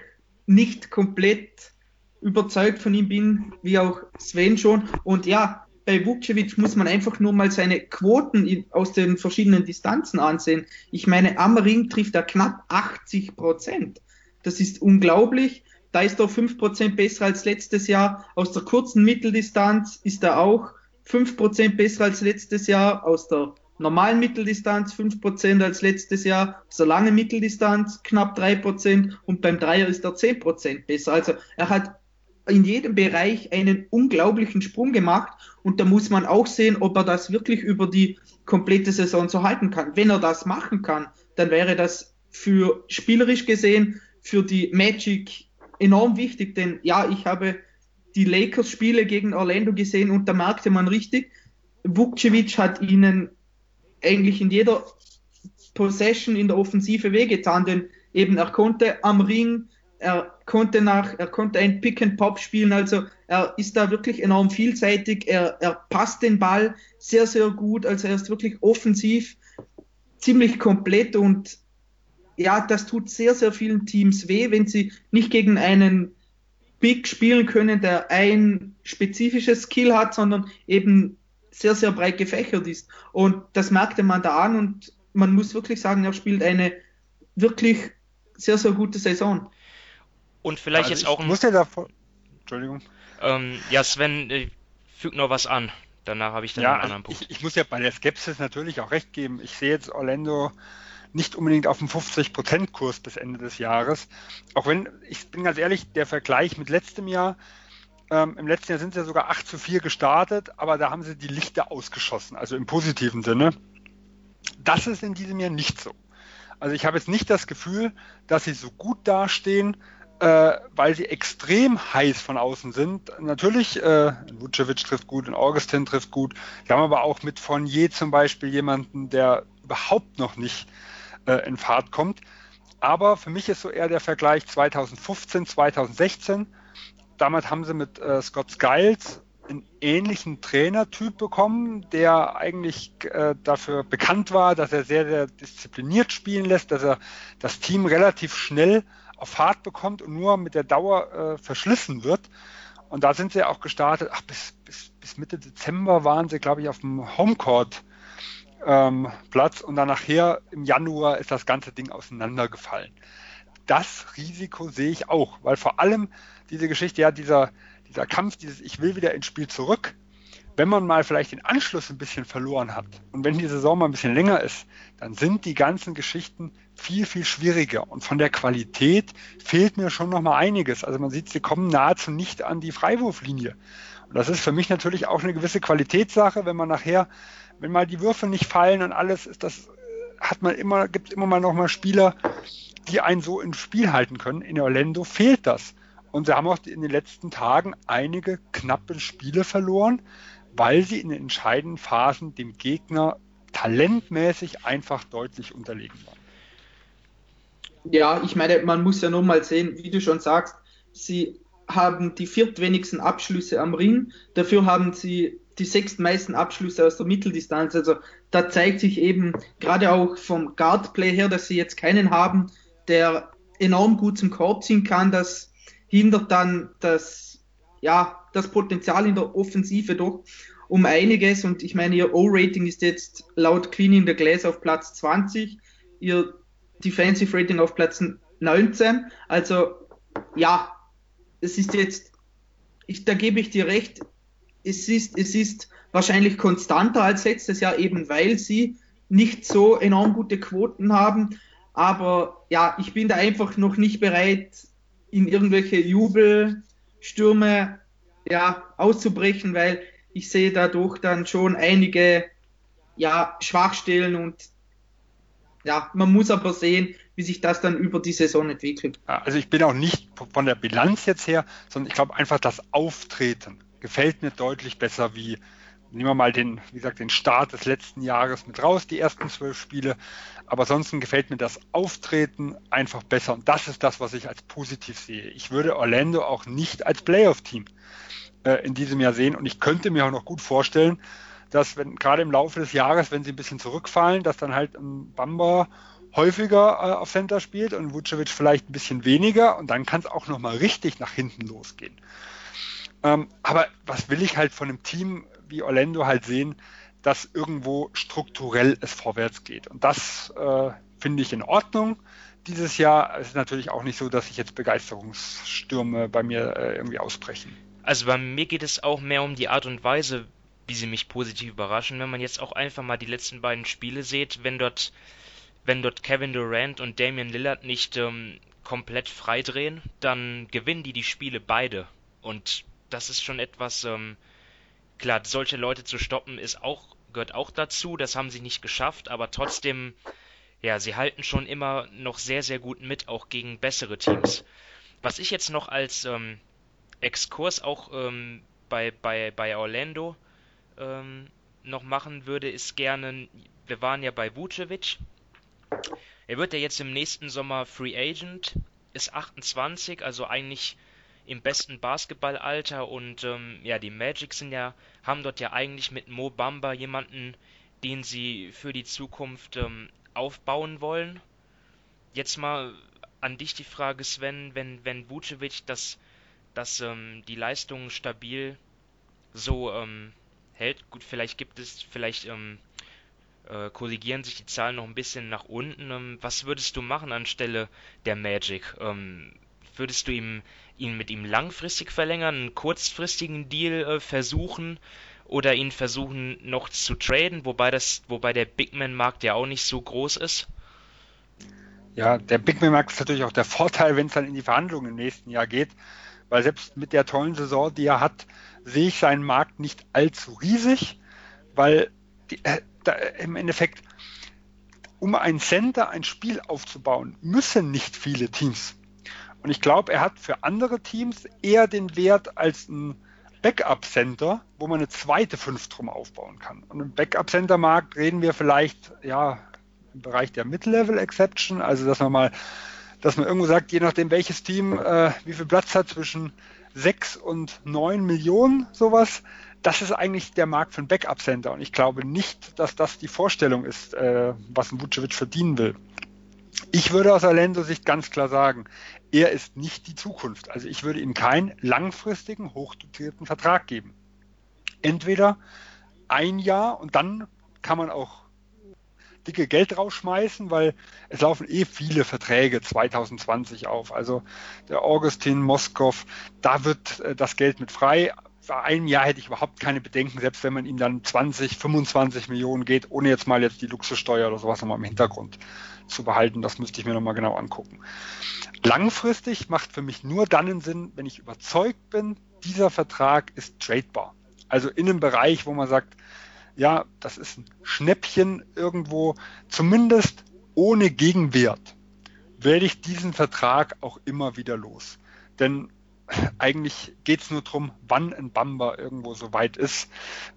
nicht komplett überzeugt von ihm bin, wie auch Sven schon. Und ja, bei Vukcevic muss man einfach nur mal seine Quoten aus den verschiedenen Distanzen ansehen. Ich meine, am Ring trifft er knapp 80 Prozent. Das ist unglaublich. Da ist er 5 Prozent besser als letztes Jahr. Aus der kurzen Mitteldistanz ist er auch 5 Prozent besser als letztes Jahr. Aus der normalen Mitteldistanz 5 Prozent als letztes Jahr. Aus der langen Mitteldistanz knapp 3 Prozent. Und beim Dreier ist er 10 Prozent besser. Also er hat in jedem Bereich einen unglaublichen Sprung gemacht und da muss man auch sehen, ob er das wirklich über die komplette Saison so halten kann. Wenn er das machen kann, dann wäre das für spielerisch gesehen für die Magic enorm wichtig, denn ja, ich habe die Lakers Spiele gegen Orlando gesehen und da merkte man richtig, Vukcevic hat ihnen eigentlich in jeder Possession in der Offensive wehgetan, denn eben er konnte am Ring er konnte nach, er konnte ein Pick and Pop spielen, also er ist da wirklich enorm vielseitig, er, er passt den Ball sehr, sehr gut, also er ist wirklich offensiv ziemlich komplett und ja, das tut sehr, sehr vielen Teams weh, wenn sie nicht gegen einen Big spielen können, der ein spezifisches Skill hat, sondern eben sehr, sehr breit gefächert ist. Und das merkte man da an und man muss wirklich sagen, er spielt eine wirklich sehr, sehr gute Saison. Und vielleicht also jetzt auch ein. Muss der davor. Entschuldigung. Ähm, ja, Sven, äh, fügt noch was an. Danach habe ich dann ja, einen anderen Punkt. Ich, ich, muss ja bei der Skepsis natürlich auch recht geben. Ich sehe jetzt Orlando nicht unbedingt auf dem 50%-Kurs bis Ende des Jahres. Auch wenn, ich bin ganz ehrlich, der Vergleich mit letztem Jahr, ähm, im letzten Jahr sind sie ja sogar 8 zu 4 gestartet, aber da haben sie die Lichter ausgeschossen, also im positiven Sinne. Das ist in diesem Jahr nicht so. Also ich habe jetzt nicht das Gefühl, dass sie so gut dastehen, äh, weil sie extrem heiß von außen sind. Natürlich, äh, Vucevic trifft gut und Augustin trifft gut. Wir haben aber auch mit Fournier zum Beispiel jemanden, der überhaupt noch nicht äh, in Fahrt kommt. Aber für mich ist so eher der Vergleich 2015, 2016. Damals haben sie mit äh, Scott Skiles einen ähnlichen Trainertyp bekommen, der eigentlich äh, dafür bekannt war, dass er sehr, sehr diszipliniert spielen lässt, dass er das Team relativ schnell auf Fahrt bekommt und nur mit der Dauer äh, verschlissen wird. Und da sind sie auch gestartet. Ach, bis, bis, bis Mitte Dezember waren sie, glaube ich, auf dem Homecourt ähm, Platz und dann nachher im Januar ist das ganze Ding auseinandergefallen. Das Risiko sehe ich auch, weil vor allem diese Geschichte, ja, dieser, dieser Kampf, dieses Ich will wieder ins Spiel zurück, wenn man mal vielleicht den Anschluss ein bisschen verloren hat und wenn die Saison mal ein bisschen länger ist, dann sind die ganzen Geschichten viel, viel schwieriger. Und von der Qualität fehlt mir schon noch mal einiges. Also man sieht, sie kommen nahezu nicht an die Freiwurflinie. Und das ist für mich natürlich auch eine gewisse Qualitätssache, wenn man nachher, wenn mal die Würfe nicht fallen und alles, ist das, hat man immer, gibt es immer mal noch mal Spieler, die einen so ins Spiel halten können. In Orlando fehlt das. Und sie haben auch in den letzten Tagen einige knappe Spiele verloren, weil sie in den entscheidenden Phasen dem Gegner talentmäßig einfach deutlich unterlegen waren. Ja, ich meine, man muss ja nur mal sehen, wie du schon sagst, sie haben die viertwenigsten Abschlüsse am Ring, dafür haben sie die sechstmeisten Abschlüsse aus der Mitteldistanz. Also da zeigt sich eben gerade auch vom Guardplay her, dass sie jetzt keinen haben, der enorm gut zum Korb ziehen kann. Das hindert dann das, ja, das Potenzial in der Offensive doch um einiges. Und ich meine, ihr O-Rating ist jetzt laut Cleaning the Glass auf Platz 20, ihr Defensive Rating auf Platz 19. Also ja, es ist jetzt, ich, da gebe ich dir recht, es ist, es ist wahrscheinlich konstanter als letztes Jahr, eben weil sie nicht so enorm gute Quoten haben. Aber ja, ich bin da einfach noch nicht bereit, in irgendwelche Jubelstürme ja, auszubrechen, weil ich sehe dadurch dann schon einige ja, Schwachstellen und ja, man muss aber sehen, wie sich das dann über die Saison entwickelt. Also ich bin auch nicht von der Bilanz jetzt her, sondern ich glaube einfach das Auftreten gefällt mir deutlich besser wie nehmen wir mal den, wie gesagt, den Start des letzten Jahres mit raus, die ersten zwölf Spiele. Aber ansonsten gefällt mir das Auftreten einfach besser. Und das ist das, was ich als positiv sehe. Ich würde Orlando auch nicht als Playoff-Team äh, in diesem Jahr sehen. Und ich könnte mir auch noch gut vorstellen, dass wenn gerade im Laufe des Jahres, wenn sie ein bisschen zurückfallen, dass dann halt ein Bamba häufiger äh, auf Center spielt und Vucevic vielleicht ein bisschen weniger und dann kann es auch nochmal richtig nach hinten losgehen. Ähm, aber was will ich halt von einem Team wie Orlando halt sehen, dass irgendwo strukturell es vorwärts geht. Und das äh, finde ich in Ordnung. Dieses Jahr es ist natürlich auch nicht so, dass sich jetzt Begeisterungsstürme bei mir äh, irgendwie ausbrechen. Also bei mir geht es auch mehr um die Art und Weise, wie sie mich positiv überraschen. Wenn man jetzt auch einfach mal die letzten beiden Spiele sieht, wenn dort, wenn dort Kevin Durant und Damian Lillard nicht ähm, komplett freidrehen, dann gewinnen die die Spiele beide. Und das ist schon etwas, ähm, klar, solche Leute zu stoppen ist auch, gehört auch dazu. Das haben sie nicht geschafft, aber trotzdem, ja, sie halten schon immer noch sehr, sehr gut mit, auch gegen bessere Teams. Was ich jetzt noch als ähm, Exkurs auch ähm, bei, bei, bei Orlando ähm, noch machen würde, ist gerne, wir waren ja bei Vucevic. Er wird ja jetzt im nächsten Sommer Free Agent, ist 28, also eigentlich im besten Basketballalter und ähm, ja, die Magic sind ja, haben dort ja eigentlich mit Mo Bamba jemanden, den sie für die Zukunft ähm, aufbauen wollen. Jetzt mal an dich die Frage, Sven, wenn, wenn Vucevic das, das ähm, die Leistung stabil so ähm, hält, gut, vielleicht gibt es, vielleicht ähm, äh, korrigieren sich die Zahlen noch ein bisschen nach unten. Ähm, was würdest du machen anstelle der Magic? Ähm, würdest du ihm, ihn mit ihm langfristig verlängern, einen kurzfristigen Deal äh, versuchen oder ihn versuchen noch zu traden, wobei das, wobei der Bigman-Markt ja auch nicht so groß ist? Ja, der Bigman-Markt ist natürlich auch der Vorteil, wenn es dann in die Verhandlungen im nächsten Jahr geht, weil selbst mit der tollen Saison, die er hat, sehe ich seinen Markt nicht allzu riesig, weil die, äh, da, im Endeffekt um ein Center ein Spiel aufzubauen, müssen nicht viele Teams. Und ich glaube, er hat für andere Teams eher den Wert als ein Backup-Center, wo man eine zweite Fünf drum aufbauen kann. Und im Backup-Center-Markt reden wir vielleicht, ja, im Bereich der Mid-Level Exception, also dass man mal, dass man irgendwo sagt, je nachdem welches Team äh, wie viel Platz hat zwischen 6 und 9 Millionen, sowas, das ist eigentlich der Markt für ein Backup-Center. Und ich glaube nicht, dass das die Vorstellung ist, äh, was ein Vucevic verdienen will. Ich würde aus Orlando-Sicht ganz klar sagen, er ist nicht die Zukunft. Also ich würde ihm keinen langfristigen, hochdotierten Vertrag geben. Entweder ein Jahr und dann kann man auch dicke Geld rausschmeißen, weil es laufen eh viele Verträge 2020 auf. Also der Augustin Moskow, da wird äh, das Geld mit frei. Bei einem Jahr hätte ich überhaupt keine Bedenken, selbst wenn man ihm dann 20, 25 Millionen geht, ohne jetzt mal jetzt die Luxussteuer oder sowas nochmal im Hintergrund zu behalten. Das müsste ich mir nochmal genau angucken. Langfristig macht für mich nur dann einen Sinn, wenn ich überzeugt bin, dieser Vertrag ist tradebar. Also in einem Bereich, wo man sagt, ja, das ist ein Schnäppchen irgendwo, zumindest ohne Gegenwert, werde ich diesen Vertrag auch immer wieder los. Denn eigentlich geht es nur darum, wann ein Bamba irgendwo so weit ist.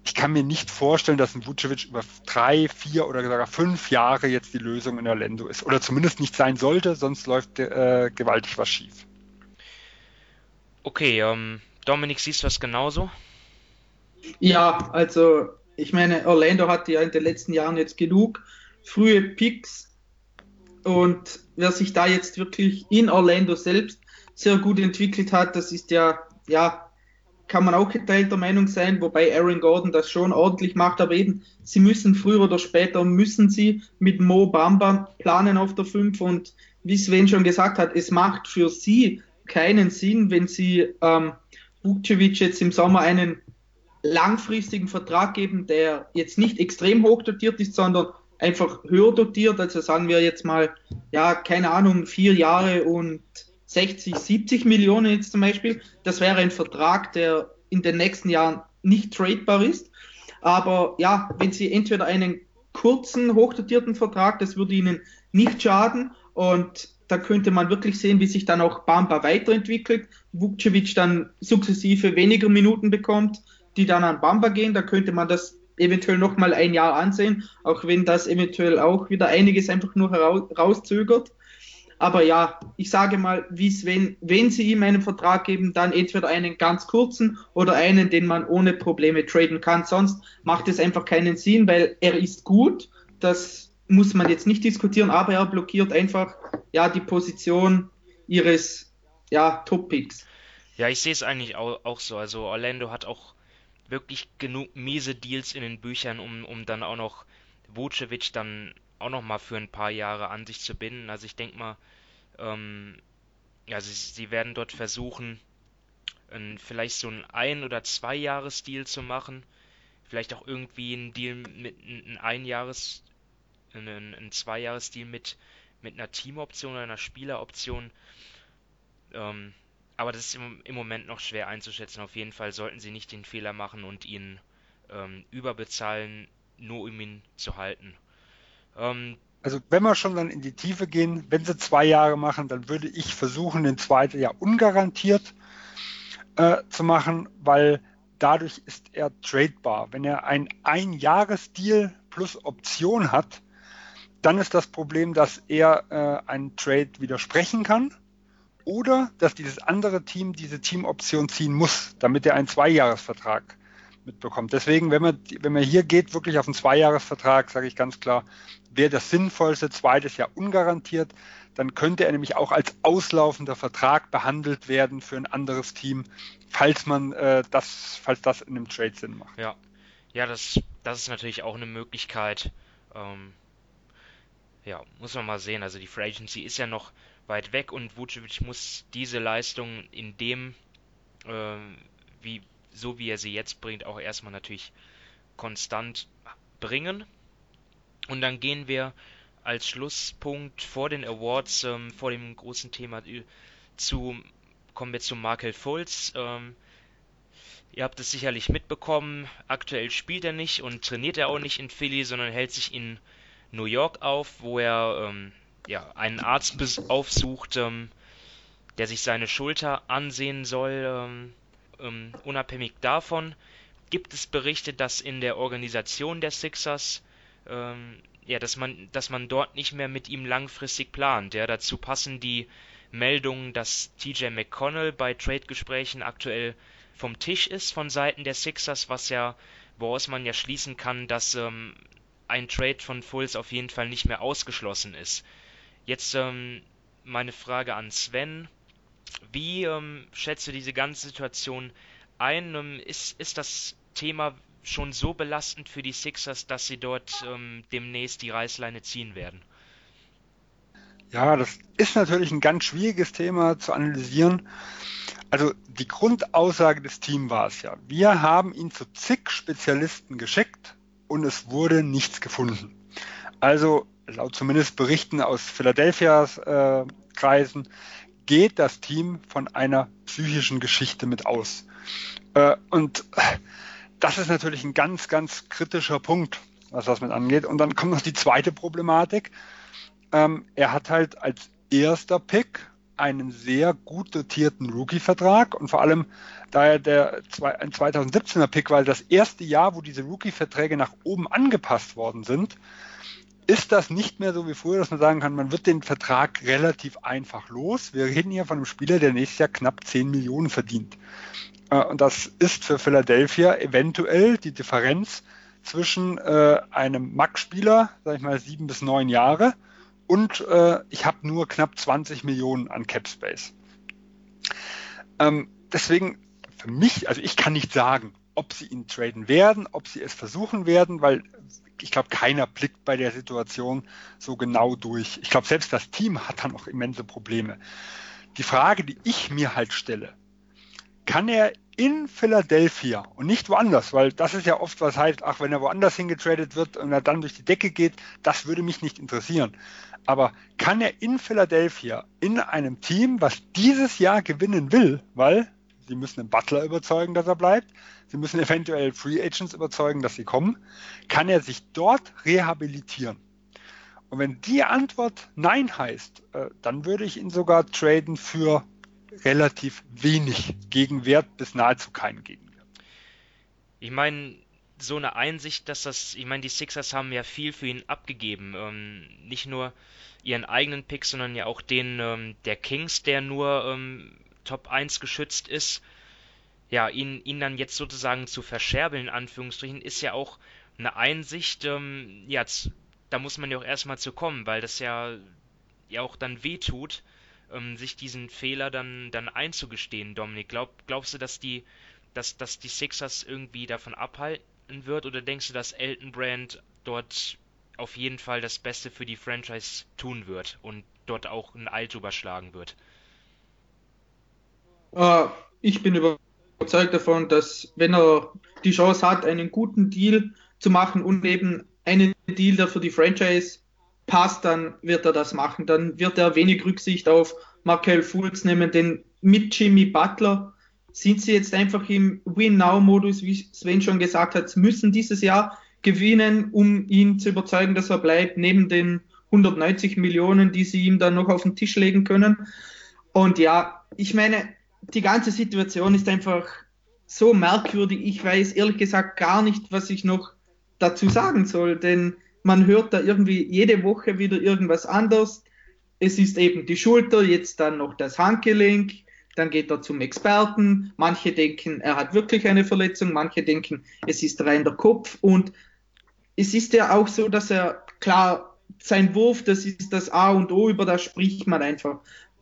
Ich kann mir nicht vorstellen, dass ein Vucevic über drei, vier oder sogar fünf Jahre jetzt die Lösung in Orlando ist. Oder zumindest nicht sein sollte, sonst läuft äh, gewaltig was schief. Okay, ähm, Dominik, siehst du das genauso? Ja, also ich meine, Orlando hatte ja in den letzten Jahren jetzt genug frühe Picks und wer sich da jetzt wirklich in Orlando selbst sehr gut entwickelt hat, das ist ja, ja, kann man auch geteilter Meinung sein, wobei Aaron Gordon das schon ordentlich macht, aber eben, sie müssen früher oder später, müssen sie mit Mo Bamba planen auf der 5 und wie Sven schon gesagt hat, es macht für sie keinen Sinn, wenn sie ähm, Vukcevic jetzt im Sommer einen langfristigen Vertrag geben, der jetzt nicht extrem hoch dotiert ist, sondern einfach höher dotiert. Also sagen wir jetzt mal, ja, keine Ahnung, vier Jahre und 60, 70 Millionen jetzt zum Beispiel. Das wäre ein Vertrag, der in den nächsten Jahren nicht tradebar ist. Aber ja, wenn Sie entweder einen kurzen, hochdotierten Vertrag, das würde Ihnen nicht schaden und da könnte man wirklich sehen, wie sich dann auch Bamba weiterentwickelt, Vukcevic dann sukzessive weniger Minuten bekommt, die dann an Bamba gehen. Da könnte man das eventuell noch mal ein Jahr ansehen, auch wenn das eventuell auch wieder einiges einfach nur rauszögert. Aber ja, ich sage mal, Sven, wenn sie ihm einen Vertrag geben, dann entweder einen ganz kurzen oder einen, den man ohne Probleme traden kann. Sonst macht es einfach keinen Sinn, weil er ist gut. Das muss man jetzt nicht diskutieren, aber er blockiert einfach ja die Position ihres ja, Top-Picks. Ja, ich sehe es eigentlich auch, auch so. Also Orlando hat auch wirklich genug miese Deals in den Büchern, um, um dann auch noch Vucevic dann auch noch mal für ein paar Jahre an sich zu binden. Also ich denke mal, ähm, ja, sie, sie werden dort versuchen, ein, vielleicht so ein ein- oder zwei Jahres Deal zu machen. Vielleicht auch irgendwie ein Deal mit ein Einjahres, ein, ein Zweijahres-Deal mit, mit einer Teamoption oder einer Spieleroption. Ähm, aber das ist im, im, Moment noch schwer einzuschätzen. Auf jeden Fall sollten sie nicht den Fehler machen und ihn ähm, überbezahlen, nur um ihn zu halten. Ähm, also wenn wir schon dann in die Tiefe gehen, wenn sie zwei Jahre machen, dann würde ich versuchen, den zweiten Jahr ungarantiert äh, zu machen, weil dadurch ist er tradebar. Wenn er ein Einjahresdeal plus Option hat, dann ist das Problem, dass er äh, einen Trade widersprechen kann oder dass dieses andere Team diese Teamoption ziehen muss, damit er einen Zweijahresvertrag mitbekommt. Deswegen, wenn man, wenn man hier geht, wirklich auf einen Zweijahresvertrag, sage ich ganz klar, wäre das sinnvollste, zweites Jahr ungarantiert, dann könnte er nämlich auch als auslaufender Vertrag behandelt werden für ein anderes Team, falls man äh, das, falls das in einem Trade Sinn macht. Ja, ja, das, das ist natürlich auch eine Möglichkeit. Ähm, ja, muss man mal sehen. Also die Free Agency ist ja noch weit weg und Vucevic muss diese Leistung in dem, äh, wie, so wie er sie jetzt bringt, auch erstmal natürlich konstant bringen. Und dann gehen wir als Schlusspunkt vor den Awards, ähm, vor dem großen Thema zu, kommen wir zu Markel Fultz. Ähm, ihr habt es sicherlich mitbekommen, aktuell spielt er nicht und trainiert er auch nicht in Philly, sondern hält sich in New York auf, wo er ähm, ja, einen Arzt aufsucht, ähm, der sich seine Schulter ansehen soll. Ähm, unabhängig davon gibt es Berichte, dass in der Organisation der Sixers ähm, ja, dass man, dass man dort nicht mehr mit ihm langfristig plant. Ja, dazu passen die Meldungen, dass TJ McConnell bei Trade-Gesprächen aktuell vom Tisch ist von Seiten der Sixers, was ja, woraus man ja schließen kann, dass ähm, ein Trade von Fulls auf jeden Fall nicht mehr ausgeschlossen ist. Jetzt ähm, meine Frage an Sven. Wie ähm, schätzt du diese ganze Situation ein? Ähm, ist, ist das Thema schon so belastend für die Sixers, dass sie dort ähm, demnächst die Reißleine ziehen werden? Ja, das ist natürlich ein ganz schwieriges Thema zu analysieren. Also die Grundaussage des Teams war es ja, wir haben ihn zu zig Spezialisten geschickt und es wurde nichts gefunden. Also laut zumindest Berichten aus Philadelphias äh, Kreisen geht das Team von einer psychischen Geschichte mit aus. Äh, und das ist natürlich ein ganz, ganz kritischer Punkt, was das mit angeht. Und dann kommt noch die zweite Problematik. Ähm, er hat halt als erster Pick einen sehr gut dotierten Rookie-Vertrag und vor allem, da er der ein 2017er Pick war, das erste Jahr, wo diese Rookie-Verträge nach oben angepasst worden sind, ist das nicht mehr so wie früher, dass man sagen kann, man wird den Vertrag relativ einfach los. Wir reden hier von einem Spieler, der nächstes Jahr knapp 10 Millionen verdient. Äh, und das ist für Philadelphia eventuell die Differenz zwischen äh, einem Max-Spieler, sag ich mal, sieben bis neun Jahre, und äh, ich habe nur knapp 20 Millionen an Cap Space. Ähm, deswegen für mich, also ich kann nicht sagen, ob sie ihn traden werden, ob sie es versuchen werden, weil ich glaube, keiner blickt bei der Situation so genau durch. Ich glaube, selbst das Team hat dann noch immense Probleme. Die Frage, die ich mir halt stelle, kann er in Philadelphia und nicht woanders, weil das ist ja oft was heißt, ach, wenn er woanders hingetradet wird und er dann durch die Decke geht, das würde mich nicht interessieren. Aber kann er in Philadelphia in einem Team, was dieses Jahr gewinnen will, weil sie müssen den Butler überzeugen, dass er bleibt, sie müssen eventuell Free Agents überzeugen, dass sie kommen, kann er sich dort rehabilitieren? Und wenn die Antwort Nein heißt, äh, dann würde ich ihn sogar traden für relativ wenig Gegenwert bis nahezu keinen Gegenwert. Ich meine, so eine Einsicht, dass das, ich meine, die Sixers haben ja viel für ihn abgegeben. Ähm, nicht nur ihren eigenen Pick, sondern ja auch den ähm, der Kings, der nur ähm, Top 1 geschützt ist. Ja, ihn, ihn dann jetzt sozusagen zu verscherbeln, in Anführungsstrichen, ist ja auch eine Einsicht, ähm, ja, da muss man ja auch erstmal zu kommen, weil das ja, ja auch dann wehtut ähm, sich diesen Fehler dann, dann einzugestehen, Dominik. Glaub, glaubst du, dass die, dass, dass die Sixers irgendwie davon abhalten wird oder denkst du, dass Elton Brand dort auf jeden Fall das Beste für die Franchise tun wird und dort auch ein Alt überschlagen wird? Uh, ich bin überzeugt davon, dass wenn er die Chance hat, einen guten Deal zu machen und eben einen Deal, der für die Franchise passt, dann wird er das machen. Dann wird er wenig Rücksicht auf Markel Fultz nehmen, denn mit Jimmy Butler sind sie jetzt einfach im Win-Now-Modus, wie Sven schon gesagt hat, müssen dieses Jahr gewinnen, um ihn zu überzeugen, dass er bleibt, neben den 190 Millionen, die sie ihm dann noch auf den Tisch legen können. Und ja, ich meine, die ganze Situation ist einfach so merkwürdig. Ich weiß ehrlich gesagt gar nicht, was ich noch dazu sagen soll, denn man hört da irgendwie jede Woche wieder irgendwas anderes. Es ist eben die Schulter, jetzt dann noch das Handgelenk, dann geht er zum Experten. Manche denken, er hat wirklich eine Verletzung, manche denken, es ist rein der Kopf. Und es ist ja auch so, dass er, klar, sein Wurf, das ist das A und O, über das spricht man einfach.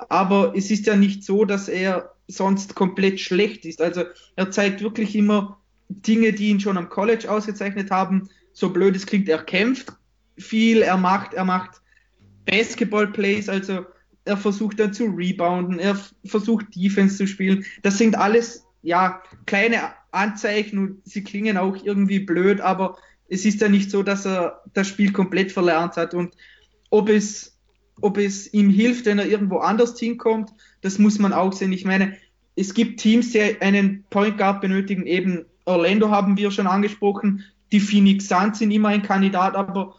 Aber es ist ja nicht so, dass er sonst komplett schlecht ist. Also er zeigt wirklich immer Dinge, die ihn schon am College ausgezeichnet haben so blöd es klingt, er kämpft viel, er macht, er macht Basketball-Plays, also er versucht dann zu rebounden, er versucht Defense zu spielen. Das sind alles, ja, kleine Anzeichen und sie klingen auch irgendwie blöd, aber es ist ja nicht so, dass er das Spiel komplett verlernt hat und ob es, ob es ihm hilft, wenn er irgendwo anders hinkommt, das muss man auch sehen. Ich meine, es gibt Teams, die einen Point Guard benötigen, eben Orlando haben wir schon angesprochen, die Phoenix Suns sind immer ein Kandidat, aber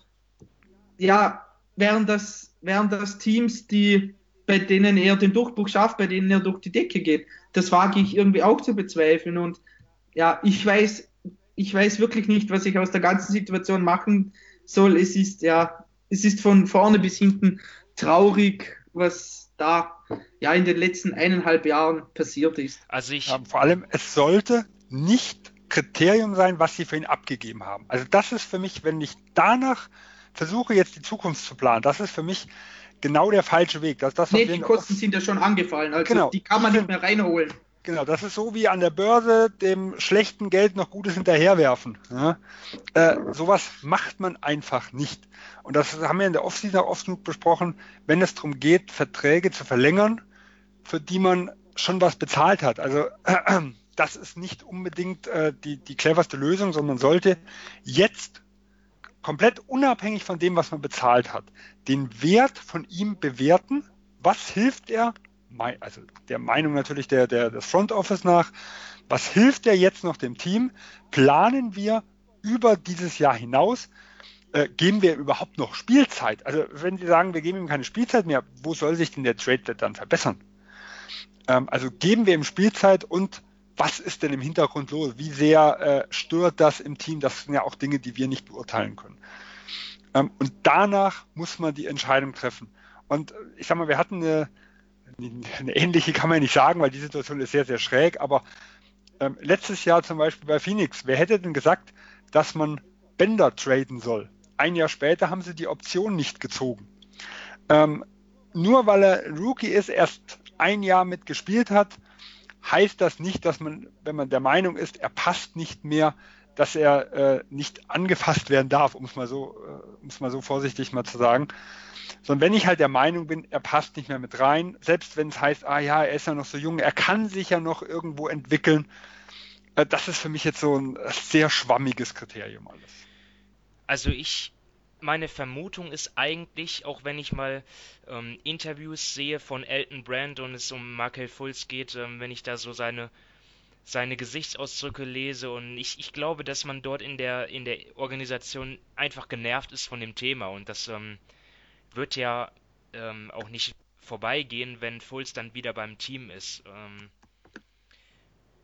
ja, wären das, wären das Teams, die bei denen er den Durchbruch schafft, bei denen er durch die Decke geht. Das wage ich irgendwie auch zu bezweifeln. Und ja, ich weiß, ich weiß wirklich nicht, was ich aus der ganzen Situation machen soll. Es ist ja, es ist von vorne bis hinten traurig, was da ja in den letzten eineinhalb Jahren passiert ist. Also ich ja, vor allem, es sollte nicht Kriterium sein, was sie für ihn abgegeben haben. Also das ist für mich, wenn ich danach versuche, jetzt die Zukunft zu planen, das ist für mich genau der falsche Weg. Das, das, nee, die Kosten sind ja schon angefallen, also genau, die kann man nicht mehr reinholen. Genau, das ist so wie an der Börse dem schlechten Geld noch Gutes hinterherwerfen. Ja? Äh, sowas macht man einfach nicht. Und das haben wir in der Offseason auch oft genug besprochen, wenn es darum geht, Verträge zu verlängern, für die man schon was bezahlt hat. Also äh, das ist nicht unbedingt äh, die, die cleverste Lösung, sondern man sollte jetzt komplett unabhängig von dem, was man bezahlt hat, den Wert von ihm bewerten. Was hilft er? Also der Meinung natürlich der, der, des Front Office nach. Was hilft er jetzt noch dem Team? Planen wir über dieses Jahr hinaus? Äh, geben wir überhaupt noch Spielzeit? Also wenn Sie sagen, wir geben ihm keine Spielzeit mehr, wo soll sich denn der Trade dann verbessern? Ähm, also geben wir ihm Spielzeit und was ist denn im Hintergrund los? Wie sehr äh, stört das im Team? Das sind ja auch Dinge, die wir nicht beurteilen können. Ähm, und danach muss man die Entscheidung treffen. Und äh, ich sag mal, wir hatten eine, eine ähnliche, kann man nicht sagen, weil die Situation ist sehr, sehr schräg, aber ähm, letztes Jahr zum Beispiel bei Phoenix, wer hätte denn gesagt, dass man Bender traden soll? Ein Jahr später haben sie die Option nicht gezogen. Ähm, nur weil er Rookie ist, erst ein Jahr mitgespielt hat, heißt das nicht, dass man, wenn man der Meinung ist, er passt nicht mehr, dass er äh, nicht angefasst werden darf, um es mal so, äh, um es mal so vorsichtig mal zu sagen. Sondern wenn ich halt der Meinung bin, er passt nicht mehr mit rein, selbst wenn es heißt, ah ja, er ist ja noch so jung, er kann sich ja noch irgendwo entwickeln, äh, das ist für mich jetzt so ein sehr schwammiges Kriterium alles. Also ich meine Vermutung ist eigentlich, auch wenn ich mal ähm, Interviews sehe von Elton Brand und es um Markel Fulz geht, ähm, wenn ich da so seine seine Gesichtsausdrücke lese und ich, ich glaube, dass man dort in der in der Organisation einfach genervt ist von dem Thema und das ähm, wird ja ähm, auch nicht vorbeigehen, wenn Fulz dann wieder beim Team ist. Ähm,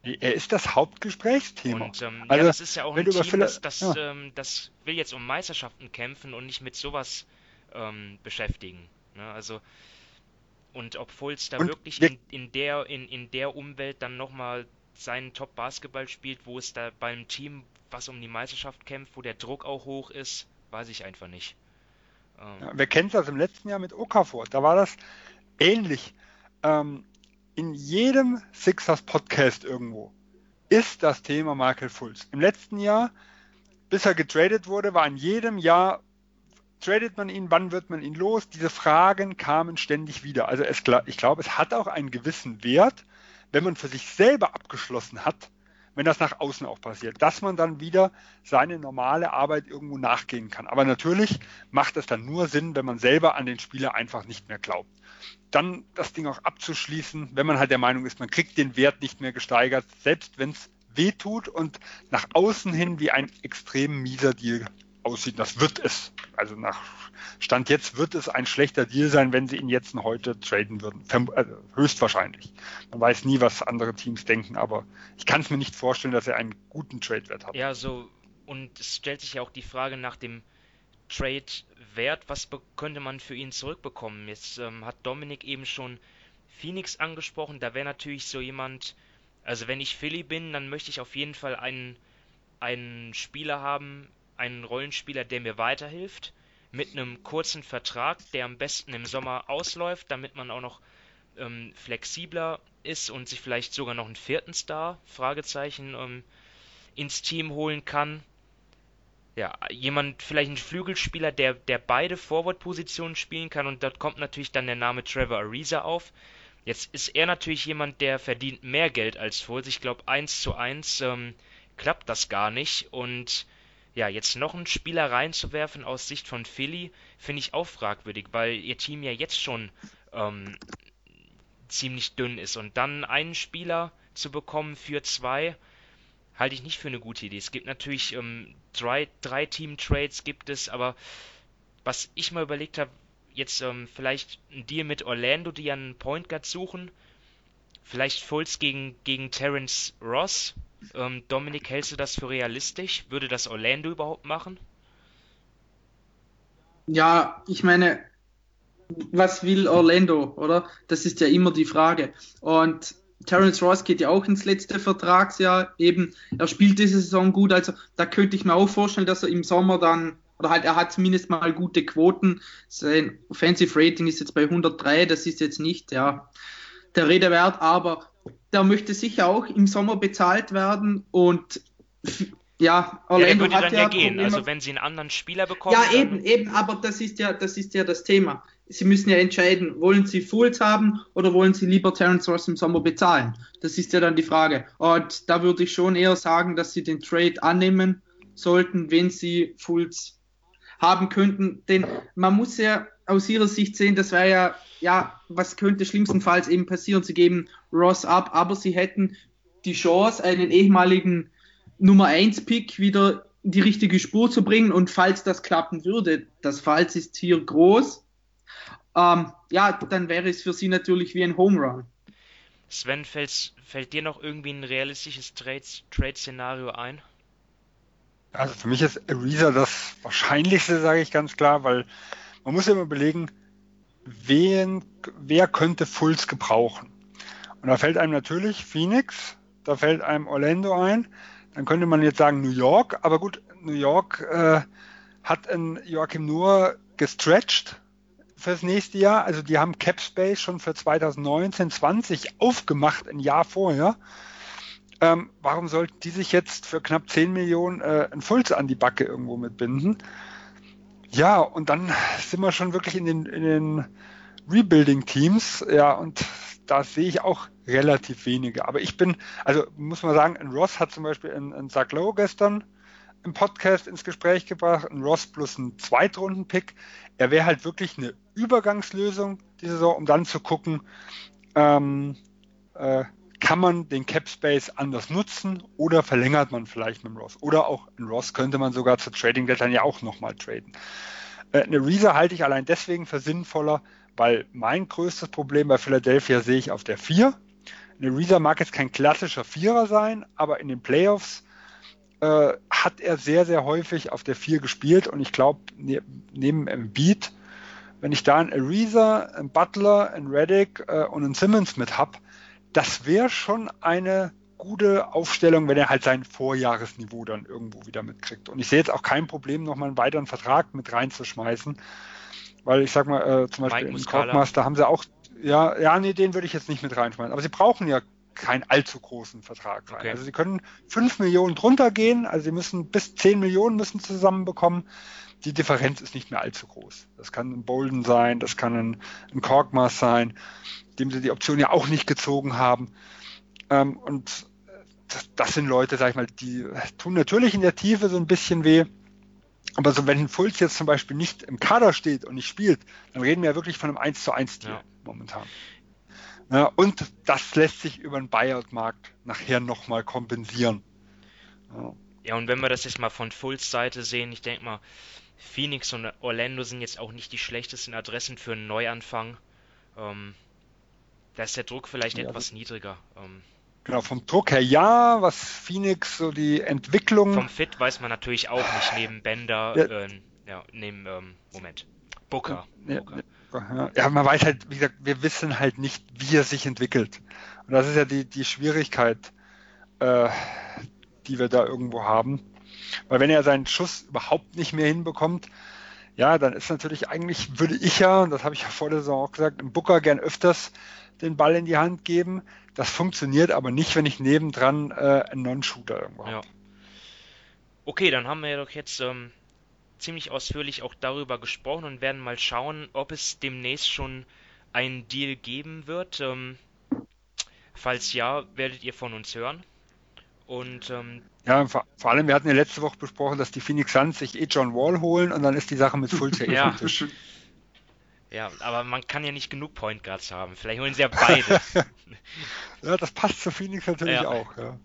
er ist das Hauptgesprächsthema. Und ähm, also, ja, das ist ja auch ein Team, das, das, ja. ähm, das, will jetzt um Meisterschaften kämpfen und nicht mit sowas ähm, beschäftigen. Ne? Also und ob Fulz da und wirklich in, in, der in, in der Umwelt dann nochmal seinen Top-Basketball spielt, wo es da beim Team, was um die Meisterschaft kämpft, wo der Druck auch hoch ist, weiß ich einfach nicht. Ähm, ja, wer kennt das im letzten Jahr mit Okafor? Da war das ähnlich. Ähm, in jedem Sixers Podcast irgendwo ist das Thema Michael Fultz. Im letzten Jahr, bis er getradet wurde, war in jedem Jahr, tradet man ihn, wann wird man ihn los? Diese Fragen kamen ständig wieder. Also es, ich glaube, es hat auch einen gewissen Wert, wenn man für sich selber abgeschlossen hat, wenn das nach außen auch passiert, dass man dann wieder seine normale Arbeit irgendwo nachgehen kann. Aber natürlich macht es dann nur Sinn, wenn man selber an den Spieler einfach nicht mehr glaubt. Dann das Ding auch abzuschließen, wenn man halt der Meinung ist, man kriegt den Wert nicht mehr gesteigert, selbst wenn es weh tut und nach außen hin wie ein extrem mieser Deal aussieht. Das wird es. Also nach Stand jetzt wird es ein schlechter Deal sein, wenn sie ihn jetzt heute traden würden. Also höchstwahrscheinlich. Man weiß nie, was andere Teams denken, aber ich kann es mir nicht vorstellen, dass er einen guten Trade-Wert hat. Ja, so und es stellt sich ja auch die Frage nach dem Trade-Wert, was könnte man für ihn zurückbekommen? Jetzt ähm, hat Dominik eben schon Phoenix angesprochen, da wäre natürlich so jemand, also wenn ich Philly bin, dann möchte ich auf jeden Fall einen, einen Spieler haben, einen Rollenspieler, der mir weiterhilft, mit einem kurzen Vertrag, der am besten im Sommer ausläuft, damit man auch noch ähm, flexibler ist und sich vielleicht sogar noch einen vierten Star, Fragezeichen, ähm, ins Team holen kann. Ja, jemand, vielleicht ein Flügelspieler, der, der beide Forward-Positionen spielen kann und dort kommt natürlich dann der Name Trevor Ariza auf. Jetzt ist er natürlich jemand, der verdient mehr Geld als Fulz. Ich glaube, 1 zu 1 ähm, klappt das gar nicht und ja, jetzt noch einen Spieler reinzuwerfen aus Sicht von Philly, finde ich auch fragwürdig, weil ihr Team ja jetzt schon ähm, ziemlich dünn ist. Und dann einen Spieler zu bekommen für zwei, halte ich nicht für eine gute Idee. Es gibt natürlich ähm, drei, drei Team-Trades gibt es, aber was ich mal überlegt habe, jetzt ähm, vielleicht ein Deal mit Orlando, die einen Point Guard suchen, vielleicht Fultz gegen, gegen Terence Ross, ähm, Dominik, hältst du das für realistisch? Würde das Orlando überhaupt machen? Ja, ich meine, was will Orlando, oder? Das ist ja immer die Frage. Und Terence Ross geht ja auch ins letzte Vertragsjahr. Eben, er spielt diese Saison gut. Also da könnte ich mir auch vorstellen, dass er im Sommer dann, oder halt, er hat zumindest mal gute Quoten. Sein Offensive Rating ist jetzt bei 103. Das ist jetzt nicht, ja, der Rede wert, aber der möchte sicher auch im Sommer bezahlt werden und ja, Orlando ja, der würde dann ja, ja gehen. Also wenn sie einen anderen Spieler bekommen. Ja, eben, eben, aber das ist ja, das ist ja das Thema. Sie müssen ja entscheiden, wollen sie Fools haben oder wollen sie lieber Terence Ross im Sommer bezahlen? Das ist ja dann die Frage. Und da würde ich schon eher sagen, dass sie den Trade annehmen sollten, wenn sie Fools haben könnten. Denn man muss ja aus ihrer Sicht sehen, das wäre ja, ja, was könnte schlimmstenfalls eben passieren? Sie geben Ross ab, aber sie hätten die Chance, einen ehemaligen Nummer 1 Pick wieder in die richtige Spur zu bringen. Und falls das klappen würde, das Falls ist hier groß, ähm, ja, dann wäre es für sie natürlich wie ein Home Run. Sven, fällt, fällt dir noch irgendwie ein realistisches Trade-Szenario ein? Also für mich ist Ariza das wahrscheinlichste, sage ich ganz klar, weil man muss ja immer überlegen, wen, wer könnte Fulls gebrauchen. Und da fällt einem natürlich Phoenix, da fällt einem Orlando ein, dann könnte man jetzt sagen New York, aber gut, New York äh, hat in Joachim nur gestretched fürs nächste Jahr. Also die haben Cap Space schon für 2019, 20 aufgemacht, ein Jahr vorher. Ähm, warum sollten die sich jetzt für knapp 10 Millionen äh, ein Fulz an die Backe irgendwo mitbinden? Ja, und dann sind wir schon wirklich in den, in den Rebuilding-Teams. Ja, und da sehe ich auch relativ wenige. Aber ich bin, also muss man sagen, ein Ross hat zum Beispiel in, in Zach Lowe gestern im Podcast ins Gespräch gebracht, ein Ross plus ein Zweitrunden-Pick. Er wäre halt wirklich eine Übergangslösung die Saison, um dann zu gucken, ähm, äh, kann man den Cap Space anders nutzen oder verlängert man vielleicht mit dem Ross? Oder auch ein Ross könnte man sogar zur Trading Deadline ja auch nochmal traden. Äh, eine Reeser halte ich allein deswegen für sinnvoller, weil mein größtes Problem bei Philadelphia sehe ich auf der 4. Eine Reeser mag jetzt kein klassischer Vierer sein, aber in den Playoffs äh, hat er sehr, sehr häufig auf der 4 gespielt und ich glaube, ne, neben Embiid, wenn ich da einen Ariza, einen Butler, einen Reddick äh, und einen Simmons mit habe, das wäre schon eine gute Aufstellung, wenn er halt sein Vorjahresniveau dann irgendwo wieder mitkriegt. Und ich sehe jetzt auch kein Problem, nochmal einen weiteren Vertrag mit reinzuschmeißen, weil ich sag mal, äh, zum Beispiel im Corkmaster haben sie auch, ja, ja, nee, den würde ich jetzt nicht mit reinschmeißen. Aber sie brauchen ja keinen allzu großen Vertrag rein. Okay. Also sie können 5 Millionen drunter gehen, also sie müssen bis 10 Millionen müssen zusammenbekommen. Die Differenz ist nicht mehr allzu groß. Das kann ein Bolden sein, das kann ein, ein Korkmaß sein, dem sie die Option ja auch nicht gezogen haben. Ähm, und das, das, sind Leute, sag ich mal, die tun natürlich in der Tiefe so ein bisschen weh. Aber so, wenn Fulz jetzt zum Beispiel nicht im Kader steht und nicht spielt, dann reden wir ja wirklich von einem 1 zu 1 Deal ja. momentan. Ja, und das lässt sich über den Buyout-Markt nachher nochmal kompensieren. Ja. ja, und wenn wir das jetzt mal von Fulls Seite sehen, ich denke mal, Phoenix und Orlando sind jetzt auch nicht die schlechtesten Adressen für einen Neuanfang. Ähm, da ist der Druck vielleicht ja, etwas niedriger. Ähm, genau, vom Druck her ja, was Phoenix so die Entwicklung. Vom Fit weiß man natürlich auch nicht, neben Bender, ja, äh, ja neben, ähm, Moment, Booker. Booker. Ja, man weiß halt, wie gesagt, wir wissen halt nicht, wie er sich entwickelt. Und das ist ja die, die Schwierigkeit, äh, die wir da irgendwo haben. Weil wenn er seinen Schuss überhaupt nicht mehr hinbekommt, ja, dann ist natürlich eigentlich, würde ich ja, und das habe ich ja vor der Saison auch gesagt, im Booker gern öfters den Ball in die Hand geben. Das funktioniert aber nicht, wenn ich nebendran äh, einen Non-Shooter irgendwo habe. Ja. Okay, dann haben wir ja doch jetzt ähm, ziemlich ausführlich auch darüber gesprochen und werden mal schauen, ob es demnächst schon einen Deal geben wird. Ähm, falls ja, werdet ihr von uns hören. Und ähm, ja, vor, vor, allem, wir hatten ja letzte Woche besprochen, dass die Phoenix Suns sich eh John Wall holen und dann ist die Sache mit Fultz eh ja. Tisch. Ja, aber man kann ja nicht genug Point Guards haben. Vielleicht holen sie ja beide. ja, das passt zu Phoenix natürlich ja. auch. Ja.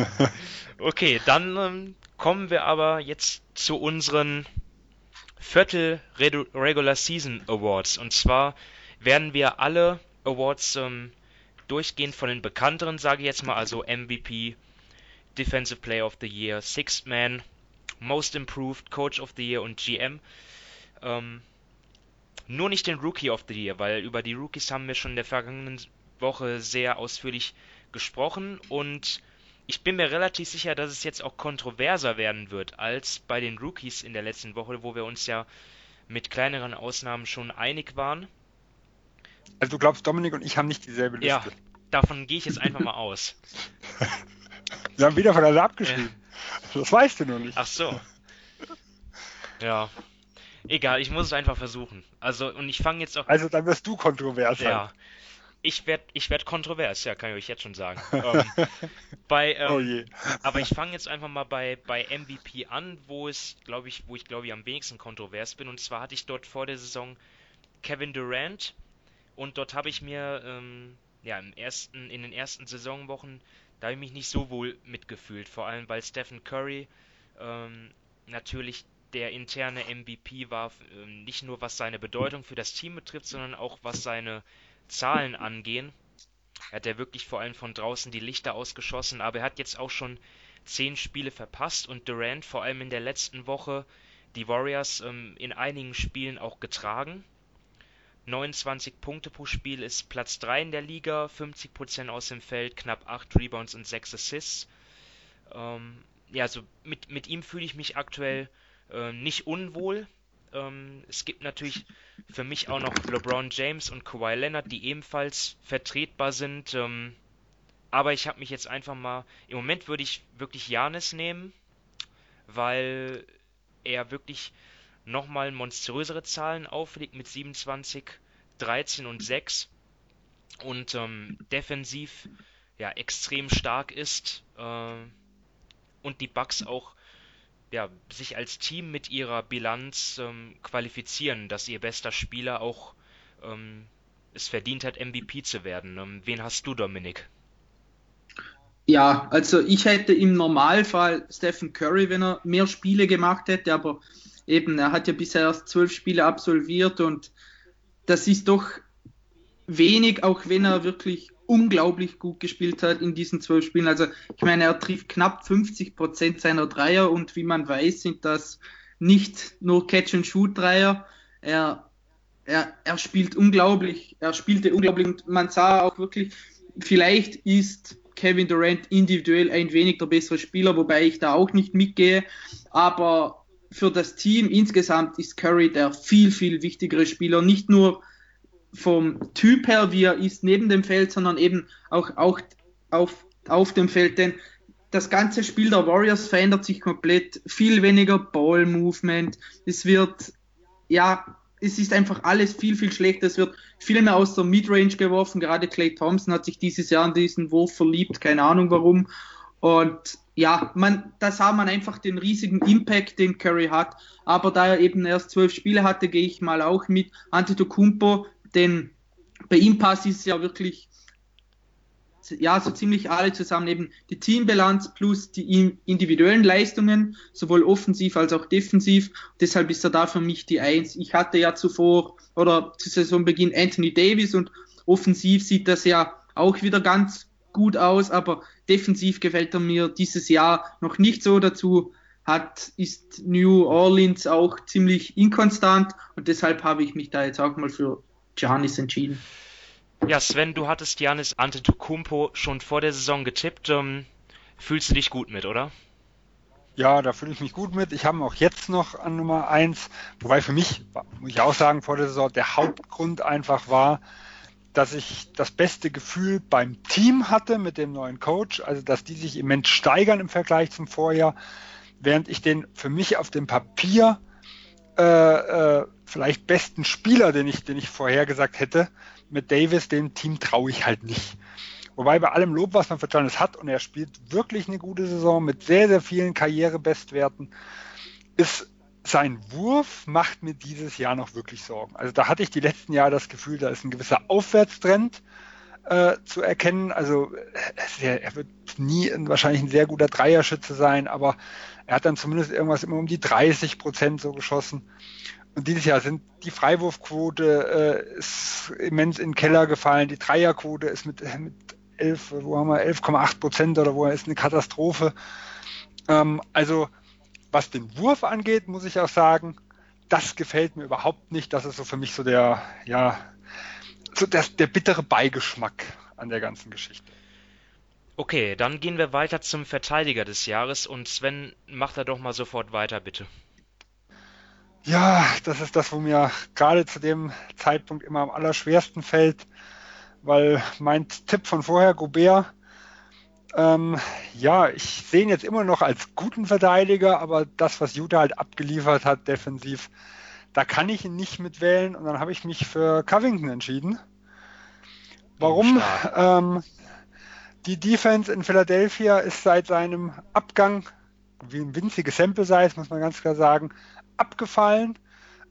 okay, dann ähm, kommen wir aber jetzt zu unseren Viertel Regular Season Awards. Und zwar werden wir alle Awards ähm, durchgehend von den bekannteren, sage ich jetzt mal, also MVP, Defensive Player of the Year, Sixth Man, Most Improved, Coach of the Year und GM Ähm, nur nicht den Rookie of the Year, weil über die Rookies haben wir schon in der vergangenen Woche sehr ausführlich gesprochen und ich bin mir relativ sicher, dass es jetzt auch kontroverser werden wird als bei den Rookies in der letzten Woche, wo wir uns ja mit kleineren Ausnahmen schon einig waren. Also du glaubst, Dominik und ich haben nicht dieselbe Liste? Ja, davon gehe ich jetzt einfach mal aus. Wir haben wieder voneinander abgeschrieben. Ja. Das weißt du noch nicht. Ach so. Ja. Egal, ich muss es einfach versuchen. Also, und ich fange jetzt auch. Also, dann wirst du kontrovers. Ja. Halt. Ich werde ich werd kontrovers, ja, kann ich euch jetzt schon sagen. ähm, bei, ähm, oh je. aber ich fange jetzt einfach mal bei, bei MVP an, wo es, glaube ich, wo ich glaube ich am wenigsten kontrovers bin. Und zwar hatte ich dort vor der Saison Kevin Durant und dort habe ich mir ähm, ja im ersten, in den ersten Saisonwochen, da habe ich mich nicht so wohl mitgefühlt, vor allem weil Stephen Curry ähm, natürlich der interne MVP war, ähm, nicht nur was seine Bedeutung für das Team betrifft, sondern auch was seine Zahlen angehen. Er hat ja wirklich vor allem von draußen die Lichter ausgeschossen, aber er hat jetzt auch schon zehn Spiele verpasst und Durant vor allem in der letzten Woche die Warriors ähm, in einigen Spielen auch getragen. 29 Punkte pro Spiel ist Platz 3 in der Liga, 50% aus dem Feld, knapp 8 Rebounds und 6 Assists. Ähm, ja, also mit, mit ihm fühle ich mich aktuell äh, nicht unwohl. Ähm, es gibt natürlich für mich auch noch LeBron James und Kawhi Leonard, die ebenfalls vertretbar sind. Ähm, aber ich habe mich jetzt einfach mal. Im Moment würde ich wirklich Janis nehmen, weil er wirklich nochmal monströsere Zahlen auflegt mit 27, 13 und 6 und ähm, defensiv ja extrem stark ist äh, und die Bucks auch ja, sich als Team mit ihrer Bilanz ähm, qualifizieren, dass ihr bester Spieler auch ähm, es verdient hat, MVP zu werden. Ähm, wen hast du, Dominik? Ja, also ich hätte im Normalfall Stephen Curry, wenn er mehr Spiele gemacht hätte, aber eben, er hat ja bisher erst zwölf Spiele absolviert und das ist doch wenig, auch wenn er wirklich unglaublich gut gespielt hat in diesen zwölf Spielen. Also ich meine, er trifft knapp 50 Prozent seiner Dreier und wie man weiß, sind das nicht nur Catch-and-Shoot-Dreier. Er, er, er spielt unglaublich, er spielte unglaublich und man sah auch wirklich, vielleicht ist Kevin Durant individuell ein wenig der bessere Spieler, wobei ich da auch nicht mitgehe, aber für das Team insgesamt ist Curry der viel, viel wichtigere Spieler, nicht nur vom Typ her, wie er ist neben dem Feld, sondern eben auch, auch auf, auf dem Feld. Denn das ganze Spiel der Warriors verändert sich komplett. Viel weniger Ball-Movement. Es wird, ja, es ist einfach alles viel, viel schlechter. Es wird viel mehr aus der Midrange geworfen. Gerade Clay Thompson hat sich dieses Jahr in diesen Wurf verliebt. Keine Ahnung warum. Und ja, man, da sah man einfach den riesigen Impact, den Curry hat. Aber da er eben erst zwölf Spiele hatte, gehe ich mal auch mit Antetokounmpo denn bei ihm passt es ja wirklich ja, so ziemlich alle zusammen, eben die Teambilanz plus die individuellen Leistungen, sowohl offensiv als auch defensiv. Deshalb ist er da für mich die Eins. Ich hatte ja zuvor oder zu Saisonbeginn Anthony Davis und offensiv sieht das ja auch wieder ganz gut aus, aber defensiv gefällt er mir dieses Jahr noch nicht so dazu. Hat, ist New Orleans auch ziemlich inkonstant und deshalb habe ich mich da jetzt auch mal für Giannis entschieden. Ja, Sven, du hattest Giannis Antetokounmpo schon vor der Saison getippt. Ähm, fühlst du dich gut mit, oder? Ja, da fühle ich mich gut mit. Ich habe ihn auch jetzt noch an Nummer 1. Wobei für mich, muss ich auch sagen, vor der Saison der Hauptgrund einfach war, dass ich das beste Gefühl beim Team hatte mit dem neuen Coach. Also, dass die sich immens steigern im Vergleich zum Vorjahr. Während ich den für mich auf dem Papier äh, äh, vielleicht besten Spieler, den ich, den ich vorhergesagt hätte, mit Davis, dem Team traue ich halt nicht. Wobei bei allem Lob, was man für Giannis hat, und er spielt wirklich eine gute Saison mit sehr, sehr vielen Karrierebestwerten, ist sein Wurf macht mir dieses Jahr noch wirklich Sorgen. Also da hatte ich die letzten Jahre das Gefühl, da ist ein gewisser Aufwärtstrend äh, zu erkennen. Also er, er wird nie ein, wahrscheinlich ein sehr guter Dreierschütze sein, aber er hat dann zumindest irgendwas immer um die 30 Prozent so geschossen. Und dieses Jahr sind die Freiwurfquote äh, ist immens in den Keller gefallen. Die Dreierquote ist mit, mit 11, wo haben wir 11,8 Prozent oder wo ist eine Katastrophe. Ähm, also was den Wurf angeht, muss ich auch sagen, das gefällt mir überhaupt nicht. Das ist so für mich so der, ja, so der, der bittere Beigeschmack an der ganzen Geschichte. Okay, dann gehen wir weiter zum Verteidiger des Jahres und Sven, mach da doch mal sofort weiter, bitte. Ja, das ist das, wo mir gerade zu dem Zeitpunkt immer am allerschwersten fällt, weil mein Tipp von vorher, Gobert, ähm, ja, ich sehe ihn jetzt immer noch als guten Verteidiger, aber das, was Utah halt abgeliefert hat, defensiv, da kann ich ihn nicht mitwählen und dann habe ich mich für Covington entschieden. Warum? Ähm, die Defense in Philadelphia ist seit seinem Abgang, wie ein winziges Sample Size, muss man ganz klar sagen, abgefallen.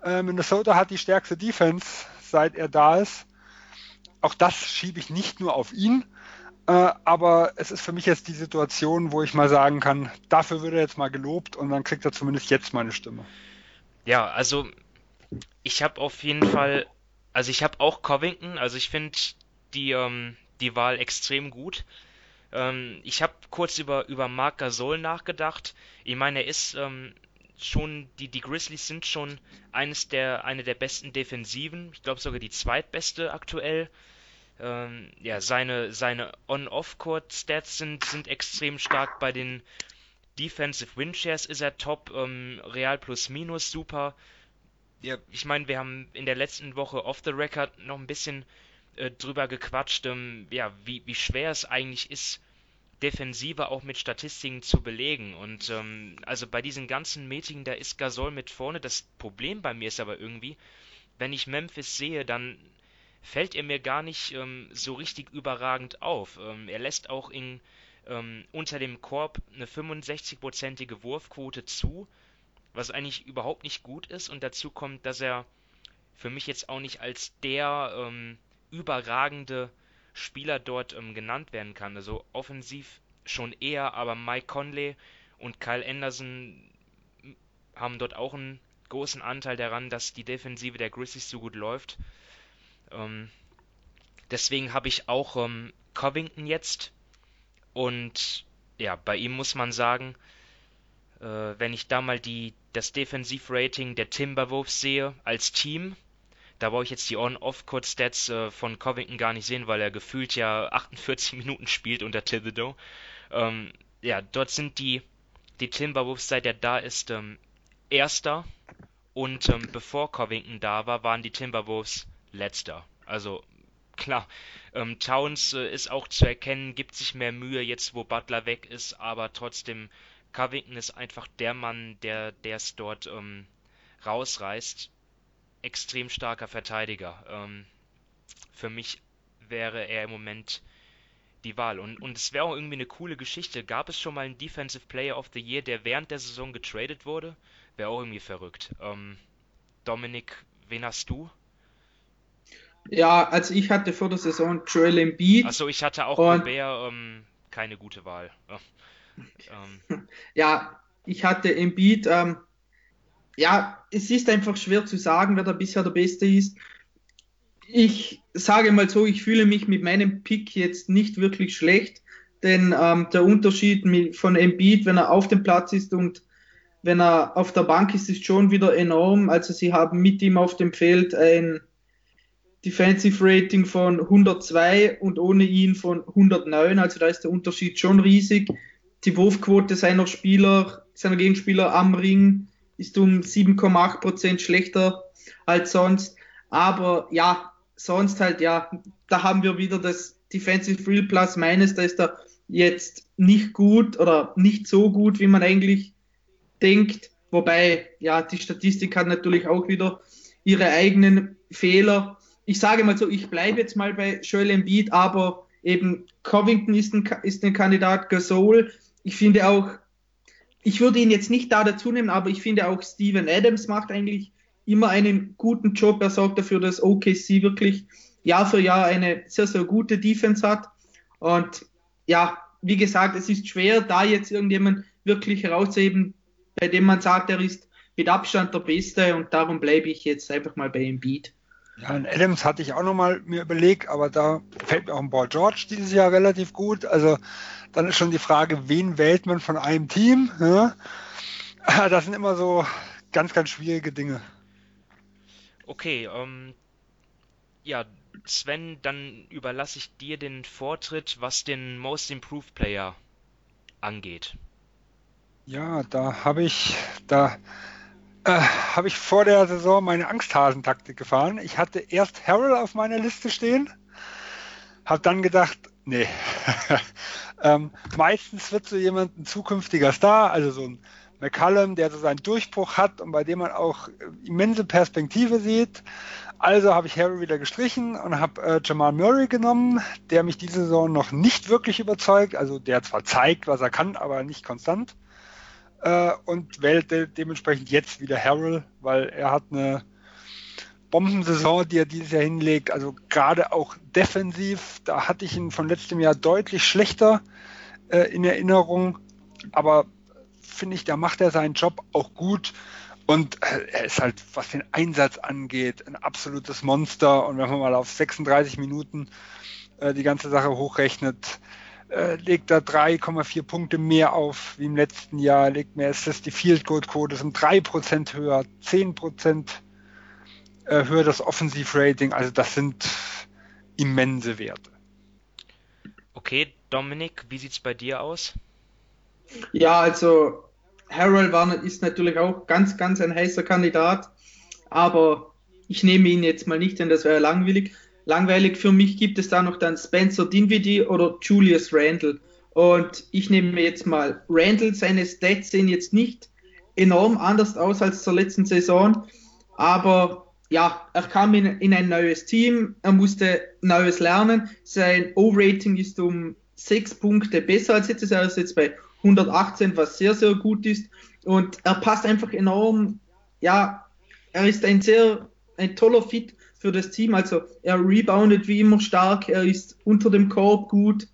Äh, Minnesota hat die stärkste Defense, seit er da ist. Auch das schiebe ich nicht nur auf ihn, äh, aber es ist für mich jetzt die Situation, wo ich mal sagen kann, dafür wird er jetzt mal gelobt und dann kriegt er zumindest jetzt meine Stimme. Ja, also ich habe auf jeden Fall, also ich habe auch Covington, also ich finde die, ähm, die Wahl extrem gut. Ähm, ich habe kurz über, über Marc Gasol nachgedacht. Ich meine, er ist ähm, schon, die, die Grizzlies sind schon eines der, eine der besten Defensiven. Ich glaube sogar die zweitbeste aktuell. Ähm, ja, seine, seine On-Off-Court-Stats sind, sind extrem stark. Bei den Defensive Win ist er top. Ähm, Real plus minus super. Ja, ich meine, wir haben in der letzten Woche off the record noch ein bisschen äh, drüber gequatscht, ähm, ja, wie, wie schwer es eigentlich ist, Defensive auch mit Statistiken zu belegen. Und ähm, also bei diesen ganzen Meetings, da ist Gasol mit vorne. Das Problem bei mir ist aber irgendwie, wenn ich Memphis sehe, dann fällt er mir gar nicht ähm, so richtig überragend auf. Ähm, er lässt auch in, ähm, unter dem Korb eine 65-prozentige Wurfquote zu, was eigentlich überhaupt nicht gut ist. Und dazu kommt, dass er für mich jetzt auch nicht als der ähm, überragende Spieler dort ähm, genannt werden kann. Also offensiv schon eher, aber Mike Conley und Kyle Anderson haben dort auch einen großen Anteil daran, dass die Defensive der Grizzlies so gut läuft. Ähm, deswegen habe ich auch ähm, Covington jetzt. Und ja, bei ihm muss man sagen, wenn ich da mal die, das Defensivrating der Timberwolves sehe als Team, da brauche ich jetzt die On-Off-Court-Stats äh, von Covington gar nicht sehen, weil er gefühlt ja 48 Minuten spielt unter Thibodeau. Ähm, ja, dort sind die, die Timberwolves, seit er da ist, ähm, Erster. Und ähm, bevor Covington da war, waren die Timberwolves letzter. Also klar, ähm, Towns äh, ist auch zu erkennen, gibt sich mehr Mühe jetzt, wo Butler weg ist, aber trotzdem, Covington ist einfach der Mann, der es dort ähm, rausreißt. Extrem starker Verteidiger. Ähm, für mich wäre er im Moment die Wahl. Und, und es wäre auch irgendwie eine coole Geschichte. Gab es schon mal einen Defensive Player of the Year, der während der Saison getradet wurde? Wäre auch irgendwie verrückt. Ähm, Dominik, wen hast du? Ja, also ich hatte vor der Saison Joel Embiid. Achso, ich hatte auch und, Gobert, ähm, keine gute Wahl. Ähm. Ja, ich hatte Embiid. Ähm, ja, es ist einfach schwer zu sagen, wer da bisher der Beste ist. Ich sage mal so, ich fühle mich mit meinem Pick jetzt nicht wirklich schlecht, denn ähm, der Unterschied von Embiid, wenn er auf dem Platz ist und wenn er auf der Bank ist, ist schon wieder enorm. Also sie haben mit ihm auf dem Feld ein Defensive Rating von 102 und ohne ihn von 109. Also da ist der Unterschied schon riesig. Die Wurfquote seiner Spieler, seiner Gegenspieler am Ring ist um 7,8 Prozent schlechter als sonst. Aber ja, sonst halt, ja, da haben wir wieder das Defensive Real Plus meines, da ist er jetzt nicht gut oder nicht so gut, wie man eigentlich denkt. Wobei, ja, die Statistik hat natürlich auch wieder ihre eigenen Fehler ich sage mal so, ich bleibe jetzt mal bei Joel Embiid, aber eben Covington ist ein, ist ein Kandidat, Gasol. Ich finde auch, ich würde ihn jetzt nicht da dazu nehmen, aber ich finde auch Steven Adams macht eigentlich immer einen guten Job. Er sorgt dafür, dass OKC wirklich Jahr für Jahr eine sehr, sehr gute Defense hat. Und ja, wie gesagt, es ist schwer, da jetzt irgendjemand wirklich herauszuheben, bei dem man sagt, er ist mit Abstand der Beste und darum bleibe ich jetzt einfach mal bei Embiid. Ja, in Adams hatte ich auch nochmal mir überlegt, aber da fällt mir auch ein Ball George dieses Jahr relativ gut. Also dann ist schon die Frage, wen wählt man von einem Team? Ja? Das sind immer so ganz, ganz schwierige Dinge. Okay, ähm, ja, Sven, dann überlasse ich dir den Vortritt, was den Most Improved Player angeht. Ja, da habe ich, da äh, habe ich vor der Saison meine Angsthasentaktik gefahren. Ich hatte erst Harold auf meiner Liste stehen, habe dann gedacht, nee. ähm, meistens wird so jemand ein zukünftiger Star, also so ein McCallum, der so seinen Durchbruch hat und bei dem man auch immense Perspektive sieht. Also habe ich Harry wieder gestrichen und habe äh, Jamal Murray genommen, der mich diese Saison noch nicht wirklich überzeugt. Also der zwar zeigt, was er kann, aber nicht konstant. Äh, und wählte dementsprechend jetzt wieder Harrell, weil er hat eine Bombensaison, die er dieses Jahr hinlegt. Also gerade auch defensiv, da hatte ich ihn von letztem Jahr deutlich schlechter äh, in Erinnerung. Aber finde ich, da macht er seinen Job auch gut. Und äh, er ist halt, was den Einsatz angeht, ein absolutes Monster. Und wenn man mal auf 36 Minuten äh, die ganze Sache hochrechnet, äh, legt er 3,4 Punkte mehr auf wie im letzten Jahr, legt mehr Assists, die Field Goal Quote sind 3% höher, 10% äh, höher das Offensivrating. Also das sind immense Werte. Okay, Dominik, wie sieht's bei dir aus? Ja, also Harold war, ist natürlich auch ganz, ganz ein heißer Kandidat, aber ich nehme ihn jetzt mal nicht, denn das wäre langweilig. Langweilig für mich gibt es da noch dann Spencer Dinwiddie oder Julius Randle. Und ich nehme mir jetzt mal Randle, seine Stats sehen jetzt nicht enorm anders aus als zur letzten Saison, aber ja, er kam in, in ein neues Team, er musste Neues lernen. Sein O-Rating ist um sechs Punkte besser als jetzt. Er ist jetzt bei 118, was sehr, sehr gut ist. Und er passt einfach enorm. Ja, er ist ein sehr, ein toller Fit für das Team. Also er reboundet wie immer stark, er ist unter dem Korb gut,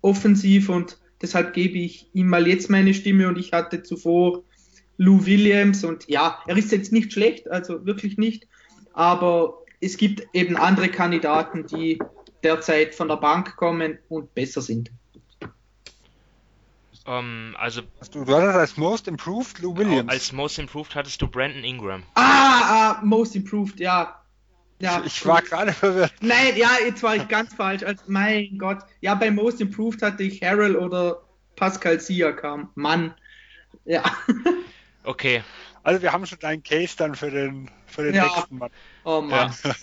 offensiv und deshalb gebe ich ihm mal jetzt meine Stimme und ich hatte zuvor Lou Williams und ja, er ist jetzt nicht schlecht, also wirklich nicht, aber es gibt eben andere Kandidaten, die derzeit von der Bank kommen und besser sind. Ähm, also. Du, du hattest als Most Improved Lou Williams. Als Most Improved hattest du Brandon Ingram. Ah, ah Most Improved, ja. Ja, ich, war gerade verwirrt. Nein, ja, jetzt war ich ganz falsch. Also, mein Gott. Ja, bei Most Improved hatte ich Harold oder Pascal Siakam. Mann. Ja. Okay. Also wir haben schon einen Case dann für den, für den ja. nächsten Mann. Oh Mann. Ja.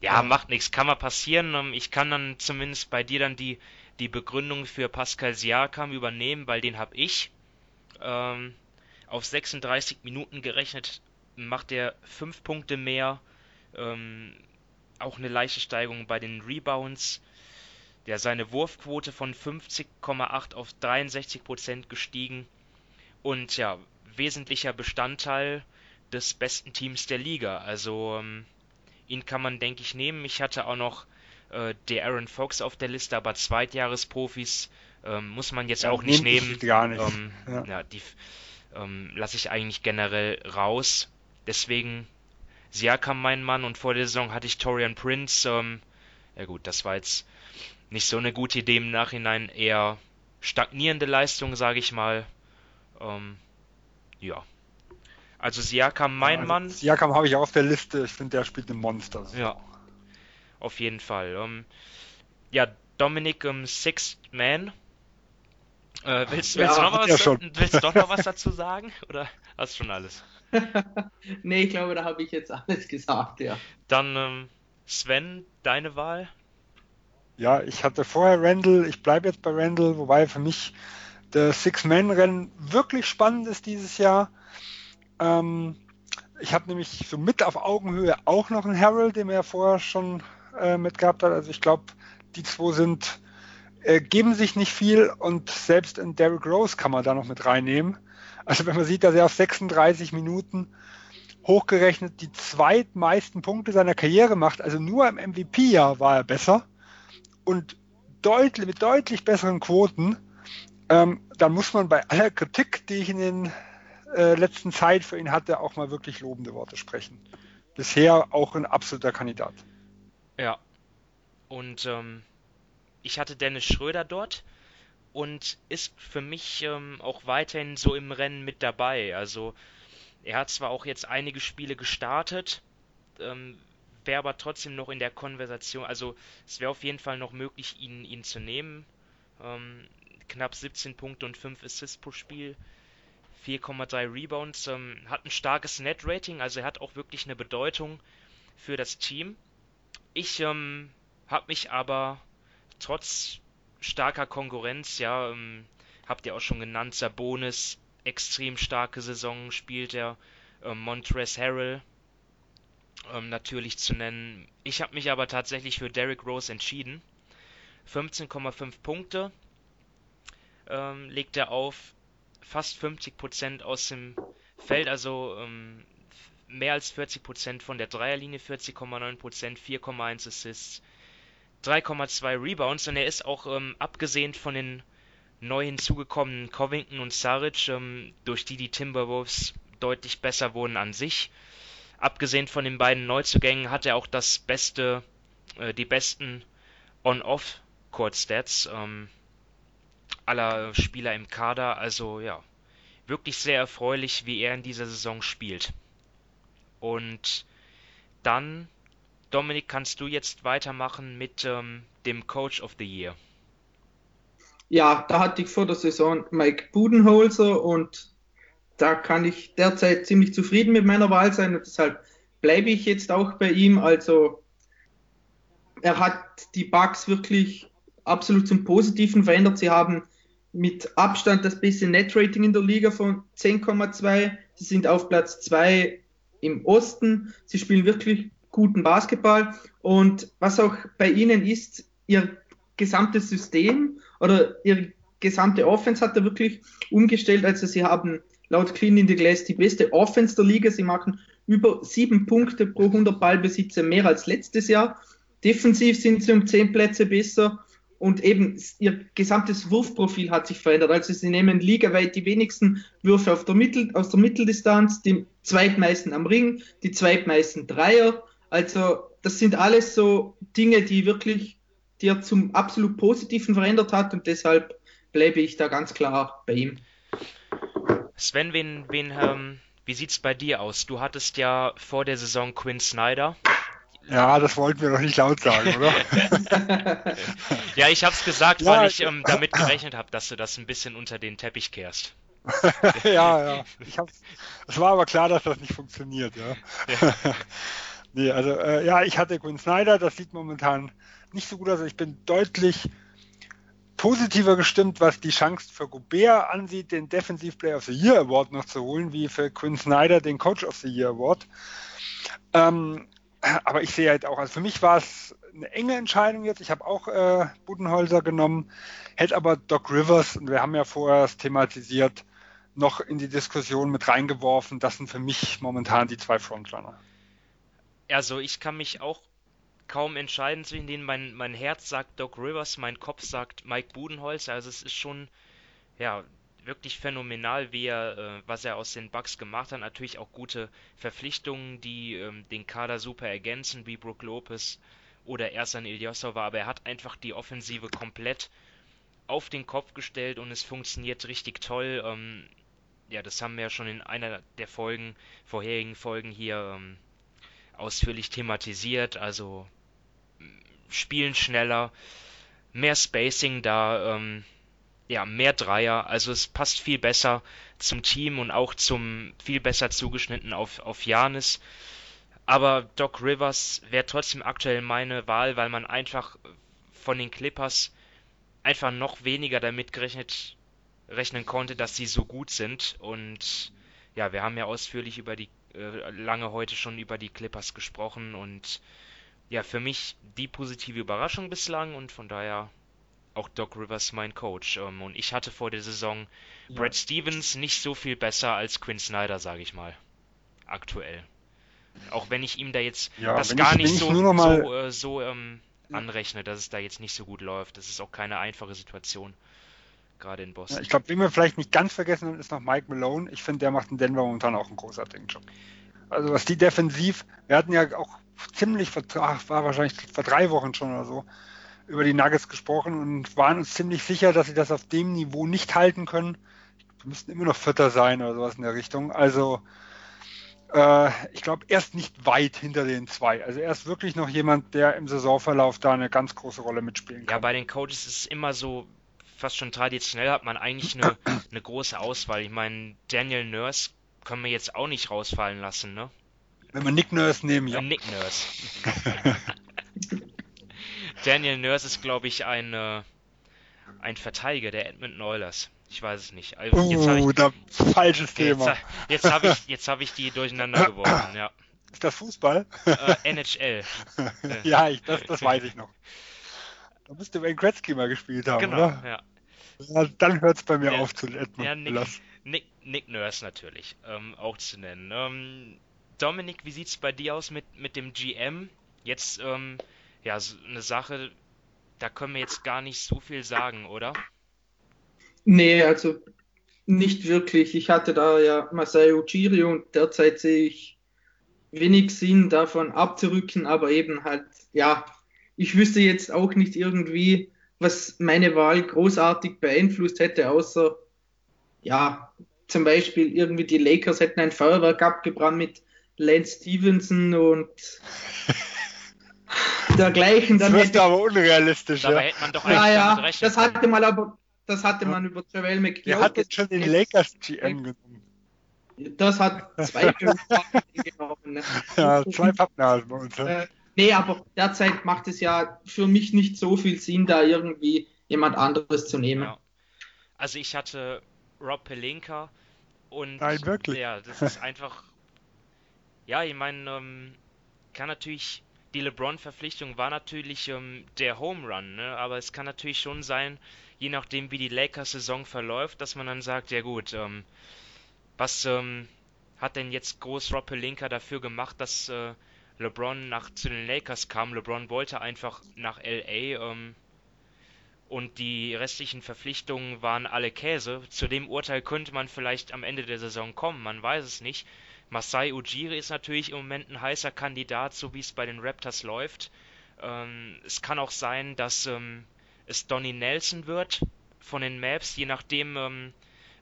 ja, macht nichts. Kann mal passieren. Ähm, ich kann dann zumindest bei dir dann die die Begründung für Pascal Siakam übernehmen, weil den habe ich. Ähm, auf 36 Minuten gerechnet macht er 5 Punkte mehr. Ähm, auch eine leichte Steigerung bei den Rebounds. Der seine Wurfquote von 50,8 auf 63% gestiegen. Und ja, wesentlicher Bestandteil des besten Teams der Liga. Also ähm, ihn kann man, denke ich, nehmen. Ich hatte auch noch äh, der Aaron Fox auf der Liste, aber Zweitjahresprofis ähm, muss man jetzt ja, auch nicht nehmen. Gar nicht. Ähm, ja. ja. die ähm, lasse ich eigentlich generell raus. Deswegen Siakam mein Mann und vor der Saison hatte ich Torian Prince. Ähm, ja gut, das war jetzt nicht so eine gute Idee im Nachhinein, eher stagnierende Leistung, sage ich mal. Ja. Also Siakam mein ja, also Mann. Siakam habe ich auch auf der Liste. Ich finde, der spielt ein Monster. Ja auf jeden Fall. Ähm, ja, Dominik ähm, Sixth Man. Äh, willst, willst, ja, du noch was, ja willst du doch noch was dazu sagen? Oder hast du schon alles? nee, ich glaube, da habe ich jetzt alles gesagt, ja. Dann ähm, Sven, deine Wahl? Ja, ich hatte vorher Randall, ich bleibe jetzt bei Randall, wobei für mich das Six-Man-Rennen wirklich spannend ist dieses Jahr. Ähm, ich habe nämlich so mit auf Augenhöhe auch noch einen Harold, den ja vorher schon äh, mit gehabt hat. Also ich glaube, die zwei sind, äh, geben sich nicht viel und selbst in Derrick Rose kann man da noch mit reinnehmen. Also wenn man sieht, dass er auf 36 Minuten hochgerechnet die zweitmeisten Punkte seiner Karriere macht, also nur im MVP-Jahr war er besser und deutlich, mit deutlich besseren Quoten, ähm, dann muss man bei aller Kritik, die ich in den äh, letzten Zeit für ihn hatte, auch mal wirklich lobende Worte sprechen. Bisher auch ein absoluter Kandidat. Ja. Und ähm, ich hatte Dennis Schröder dort und ist für mich ähm, auch weiterhin so im Rennen mit dabei. Also er hat zwar auch jetzt einige Spiele gestartet, ähm, wäre aber trotzdem noch in der Konversation, also es wäre auf jeden Fall noch möglich, ihn, ihn zu nehmen. Ähm, knapp 17 Punkte und 5 Assists pro Spiel. 4,3 Rebounds, ähm, hat ein starkes Net-Rating, also er hat auch wirklich eine Bedeutung für das Team. Ich ähm, habe mich aber trotz starker Konkurrenz, ja, ähm, habt ihr auch schon genannt, Sabonis, extrem starke Saison spielt er, ähm, Montrezl Harrell ähm, natürlich zu nennen. Ich habe mich aber tatsächlich für Derrick Rose entschieden. 15,5 Punkte ähm, legt er auf, fast 50% aus dem Feld, also ähm, mehr als 40% von der Dreierlinie, 40,9%, 4,1 Assists, 3,2 Rebounds und er ist auch ähm, abgesehen von den neu hinzugekommenen Covington und Saric, ähm, durch die die Timberwolves deutlich besser wurden an sich. Abgesehen von den beiden Neuzugängen hat er auch das beste, äh, die besten On-Off-Court-Stats ähm, aller Spieler im Kader. Also ja, wirklich sehr erfreulich, wie er in dieser Saison spielt. Und dann, Dominik, kannst du jetzt weitermachen mit ähm, dem Coach of the Year. Ja, da hatte ich vor der Saison Mike Budenholzer und da kann ich derzeit ziemlich zufrieden mit meiner Wahl sein und deshalb bleibe ich jetzt auch bei ihm. Also er hat die Bugs wirklich absolut zum Positiven verändert. Sie haben mit Abstand das beste Net-Rating in der Liga von 10,2. Sie sind auf Platz 2 im Osten. Sie spielen wirklich guten Basketball. Und was auch bei ihnen ist, ihr gesamtes System oder ihre gesamte Offense hat er wirklich umgestellt. Also sie haben laut Clean in the Glass die beste Offense der Liga. Sie machen über sieben Punkte pro 100 Ballbesitzer mehr als letztes Jahr. Defensiv sind sie um zehn Plätze besser und eben ihr gesamtes Wurfprofil hat sich verändert. Also sie nehmen ligaweit die wenigsten Würfe der Mittel, aus der Mitteldistanz, die zweitmeisten am Ring, die zweitmeisten Dreier. Also das sind alles so Dinge, die wirklich die er zum absolut Positiven verändert hat und deshalb bleibe ich da ganz klar bei ihm. Sven, wen, wen, ähm, wie sieht's bei dir aus? Du hattest ja vor der Saison Quinn Snyder ja, das wollten wir doch nicht laut sagen, oder? ja, ich habe es gesagt, ja, weil ich ähm, damit gerechnet habe, dass du das ein bisschen unter den Teppich kehrst. ja, ja. Ich hab's, es war aber klar, dass das nicht funktioniert, ja. ja. nee, also äh, ja, ich hatte Quinn Snyder, das sieht momentan nicht so gut aus. Ich bin deutlich positiver gestimmt, was die Chance für Gobert ansieht, den Defensive Player of the Year Award noch zu holen, wie für Quinn Snyder den Coach of the Year Award. Ähm, aber ich sehe halt auch, also für mich war es eine enge Entscheidung jetzt. Ich habe auch äh, Budenholzer genommen, hätte aber Doc Rivers, und wir haben ja vorher es thematisiert, noch in die Diskussion mit reingeworfen. Das sind für mich momentan die zwei Frontrunner. Also ich kann mich auch kaum entscheiden zwischen denen. Mein, mein Herz sagt Doc Rivers, mein Kopf sagt Mike Budenholzer. Also es ist schon, ja, wirklich phänomenal, wie er, äh, was er aus den Bucks gemacht hat. Natürlich auch gute Verpflichtungen, die ähm, den Kader super ergänzen, wie Brook Lopez oder Ersan Ilyasova, aber er hat einfach die Offensive komplett auf den Kopf gestellt und es funktioniert richtig toll. Ähm, ja, das haben wir ja schon in einer der Folgen, vorherigen Folgen hier ähm, ausführlich thematisiert. Also spielen schneller, mehr Spacing da, ähm, ja, mehr Dreier, also es passt viel besser zum Team und auch zum viel besser zugeschnitten auf, auf Janis. Aber Doc Rivers wäre trotzdem aktuell meine Wahl, weil man einfach von den Clippers einfach noch weniger damit gerechnet rechnen konnte, dass sie so gut sind. Und ja, wir haben ja ausführlich über die äh, lange heute schon über die Clippers gesprochen und ja, für mich die positive Überraschung bislang und von daher auch Doc Rivers mein Coach. Ähm, und ich hatte vor der Saison ja. Brad Stevens nicht so viel besser als Quinn Snyder, sage ich mal. Aktuell. Auch wenn ich ihm da jetzt ja, das gar ich, nicht so, so, äh, so ähm, anrechne, dass es da jetzt nicht so gut läuft. Das ist auch keine einfache Situation. Gerade in Boston. Ja, ich glaube, wen wir vielleicht nicht ganz vergessen haben, ist noch Mike Malone. Ich finde, der macht in Denver momentan auch einen großartigen Job. Also was die defensiv, wir hatten ja auch ziemlich, war wahrscheinlich vor drei Wochen schon oder so, über die Nuggets gesprochen und waren uns ziemlich sicher, dass sie das auf dem Niveau nicht halten können. Wir müssten immer noch Vierter sein oder sowas in der Richtung. Also äh, ich glaube, er ist nicht weit hinter den zwei. Also er ist wirklich noch jemand, der im Saisonverlauf da eine ganz große Rolle mitspielen kann. Ja, bei den Coaches ist es immer so, fast schon traditionell hat man eigentlich eine, eine große Auswahl. Ich meine, Daniel Nurse können wir jetzt auch nicht rausfallen lassen, ne? Wenn wir Nick Nurse nehmen, ja. Äh, Nick Nurse. Daniel Nurse ist, glaube ich, ein, äh, ein Verteidiger der Edmonton Oilers. Ich weiß es nicht. Also, uh, da, falsches Thema. Jetzt, jetzt habe ich, jetzt hab ich die durcheinander geworfen, ja. Ist das Fußball? Äh, NHL. ja, ich, das, das weiß ich noch. Da müsste Wayne Gretzky mal gespielt haben, genau, oder? Ja. ja dann hört es bei mir ja, auf zu Edmund. Ja, Nick, Nick, Nick, Nurse natürlich, ähm, auch zu nennen. Ähm, Dominik, wie sieht es bei dir aus mit, mit dem GM? Jetzt, ähm, ja, so eine Sache, da können wir jetzt gar nicht so viel sagen, oder? Nee, also nicht wirklich. Ich hatte da ja Masai Ujiri und derzeit sehe ich wenig Sinn davon abzurücken, aber eben halt, ja, ich wüsste jetzt auch nicht irgendwie, was meine Wahl großartig beeinflusst hätte, außer, ja, zum Beispiel irgendwie die Lakers hätten ein Feuerwerk abgebrannt mit Lance Stevenson und dergleichen. Dann das hätte aber unrealistisch. Dabei ja. hätte man doch eigentlich ja, ja, das hatte mal aber das hatte man über Javel McLeod. Der hat jetzt schon den Lakers GM genommen. Das hat zwei genommen. Ne? Ja, zwei Pappnasen bei uns. Äh, nee, aber derzeit macht es ja für mich nicht so viel Sinn, da irgendwie jemand anderes zu nehmen. Ja. Also ich hatte Rob Pelinka und Nein, wirklich. ja, das ist einfach ja, ich meine, ähm, kann natürlich die LeBron-Verpflichtung war natürlich ähm, der Home Run, ne? aber es kann natürlich schon sein, je nachdem wie die Lakers-Saison verläuft, dass man dann sagt, ja gut, ähm, was ähm, hat denn jetzt groß Rob Pelinka dafür gemacht, dass äh, LeBron nach zu den Lakers kam? LeBron wollte einfach nach LA ähm, und die restlichen Verpflichtungen waren alle Käse. Zu dem Urteil könnte man vielleicht am Ende der Saison kommen, man weiß es nicht. Masai Ujiri ist natürlich im Moment ein heißer Kandidat, so wie es bei den Raptors läuft. Ähm, es kann auch sein, dass ähm, es Donny Nelson wird von den Maps, je nachdem ähm,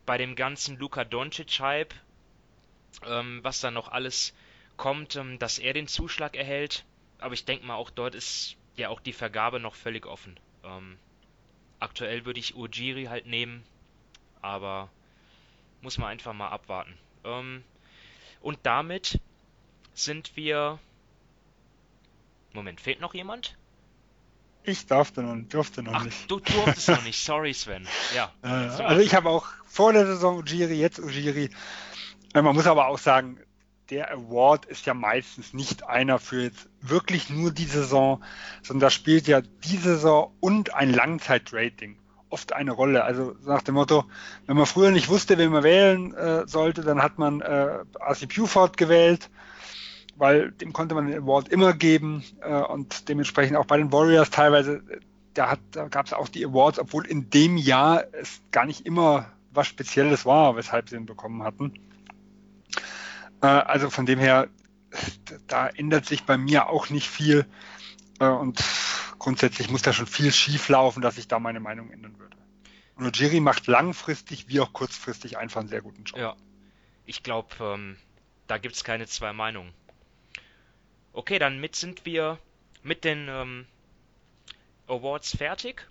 bei dem ganzen Luka Doncic-Hype, ähm, was da noch alles kommt, ähm, dass er den Zuschlag erhält. Aber ich denke mal, auch dort ist ja auch die Vergabe noch völlig offen. Ähm, aktuell würde ich Ujiri halt nehmen, aber muss man einfach mal abwarten. Ähm, und damit sind wir. Moment, fehlt noch jemand? Ich darfte noch, durfte noch Ach, nicht. Du durftest noch nicht, sorry Sven. Ja. Äh, also ich habe auch vor der Saison Ujiri, jetzt Ujiri. Äh, man muss aber auch sagen, der Award ist ja meistens nicht einer für jetzt wirklich nur die Saison, sondern da spielt ja die Saison und ein Langzeitrating oft eine Rolle. Also nach dem Motto, wenn man früher nicht wusste, wen man wählen äh, sollte, dann hat man äh, RC Buford gewählt, weil dem konnte man den Award immer geben äh, und dementsprechend auch bei den Warriors teilweise, da, hat, da gab es auch die Awards, obwohl in dem Jahr es gar nicht immer was Spezielles war, weshalb sie ihn bekommen hatten. Äh, also von dem her, da ändert sich bei mir auch nicht viel äh, und grundsätzlich muss da schon viel schief laufen, dass ich da meine Meinung ändern würde. Und Ojiri macht langfristig wie auch kurzfristig einfach einen sehr guten Job. Ja, ich glaube, ähm, da gibt es keine zwei Meinungen. Okay, dann mit sind wir mit den ähm, Awards fertig.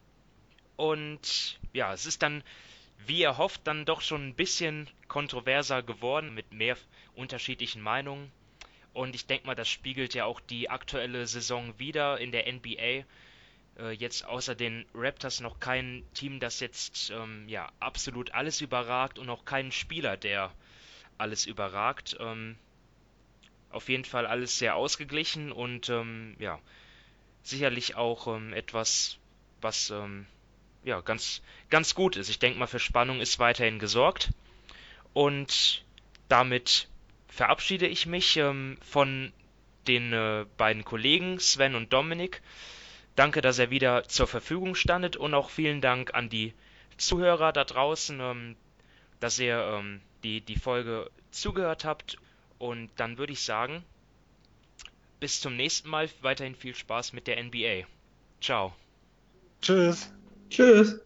Und ja, es ist dann, wie ihr hofft, dann doch schon ein bisschen kontroverser geworden mit mehr unterschiedlichen Meinungen. Und ich denke mal, das spiegelt ja auch die aktuelle Saison wieder in der NBA. Äh, jetzt außer den Raptors noch kein Team, das jetzt ähm, ja absolut alles überragt und auch keinen Spieler, der alles überragt. Ähm, auf jeden Fall alles sehr ausgeglichen und ähm, ja sicherlich auch ähm, etwas, was ähm, ja ganz ganz gut ist. Ich denke mal, für Spannung ist weiterhin gesorgt und damit verabschiede ich mich ähm, von den äh, beiden Kollegen Sven und Dominik. Danke, dass er wieder zur Verfügung standet und auch vielen Dank an die Zuhörer da draußen, ähm, dass ihr ähm, die, die Folge zugehört habt. Und dann würde ich sagen, bis zum nächsten Mal. Weiterhin viel Spaß mit der NBA. Ciao. Tschüss. Tschüss.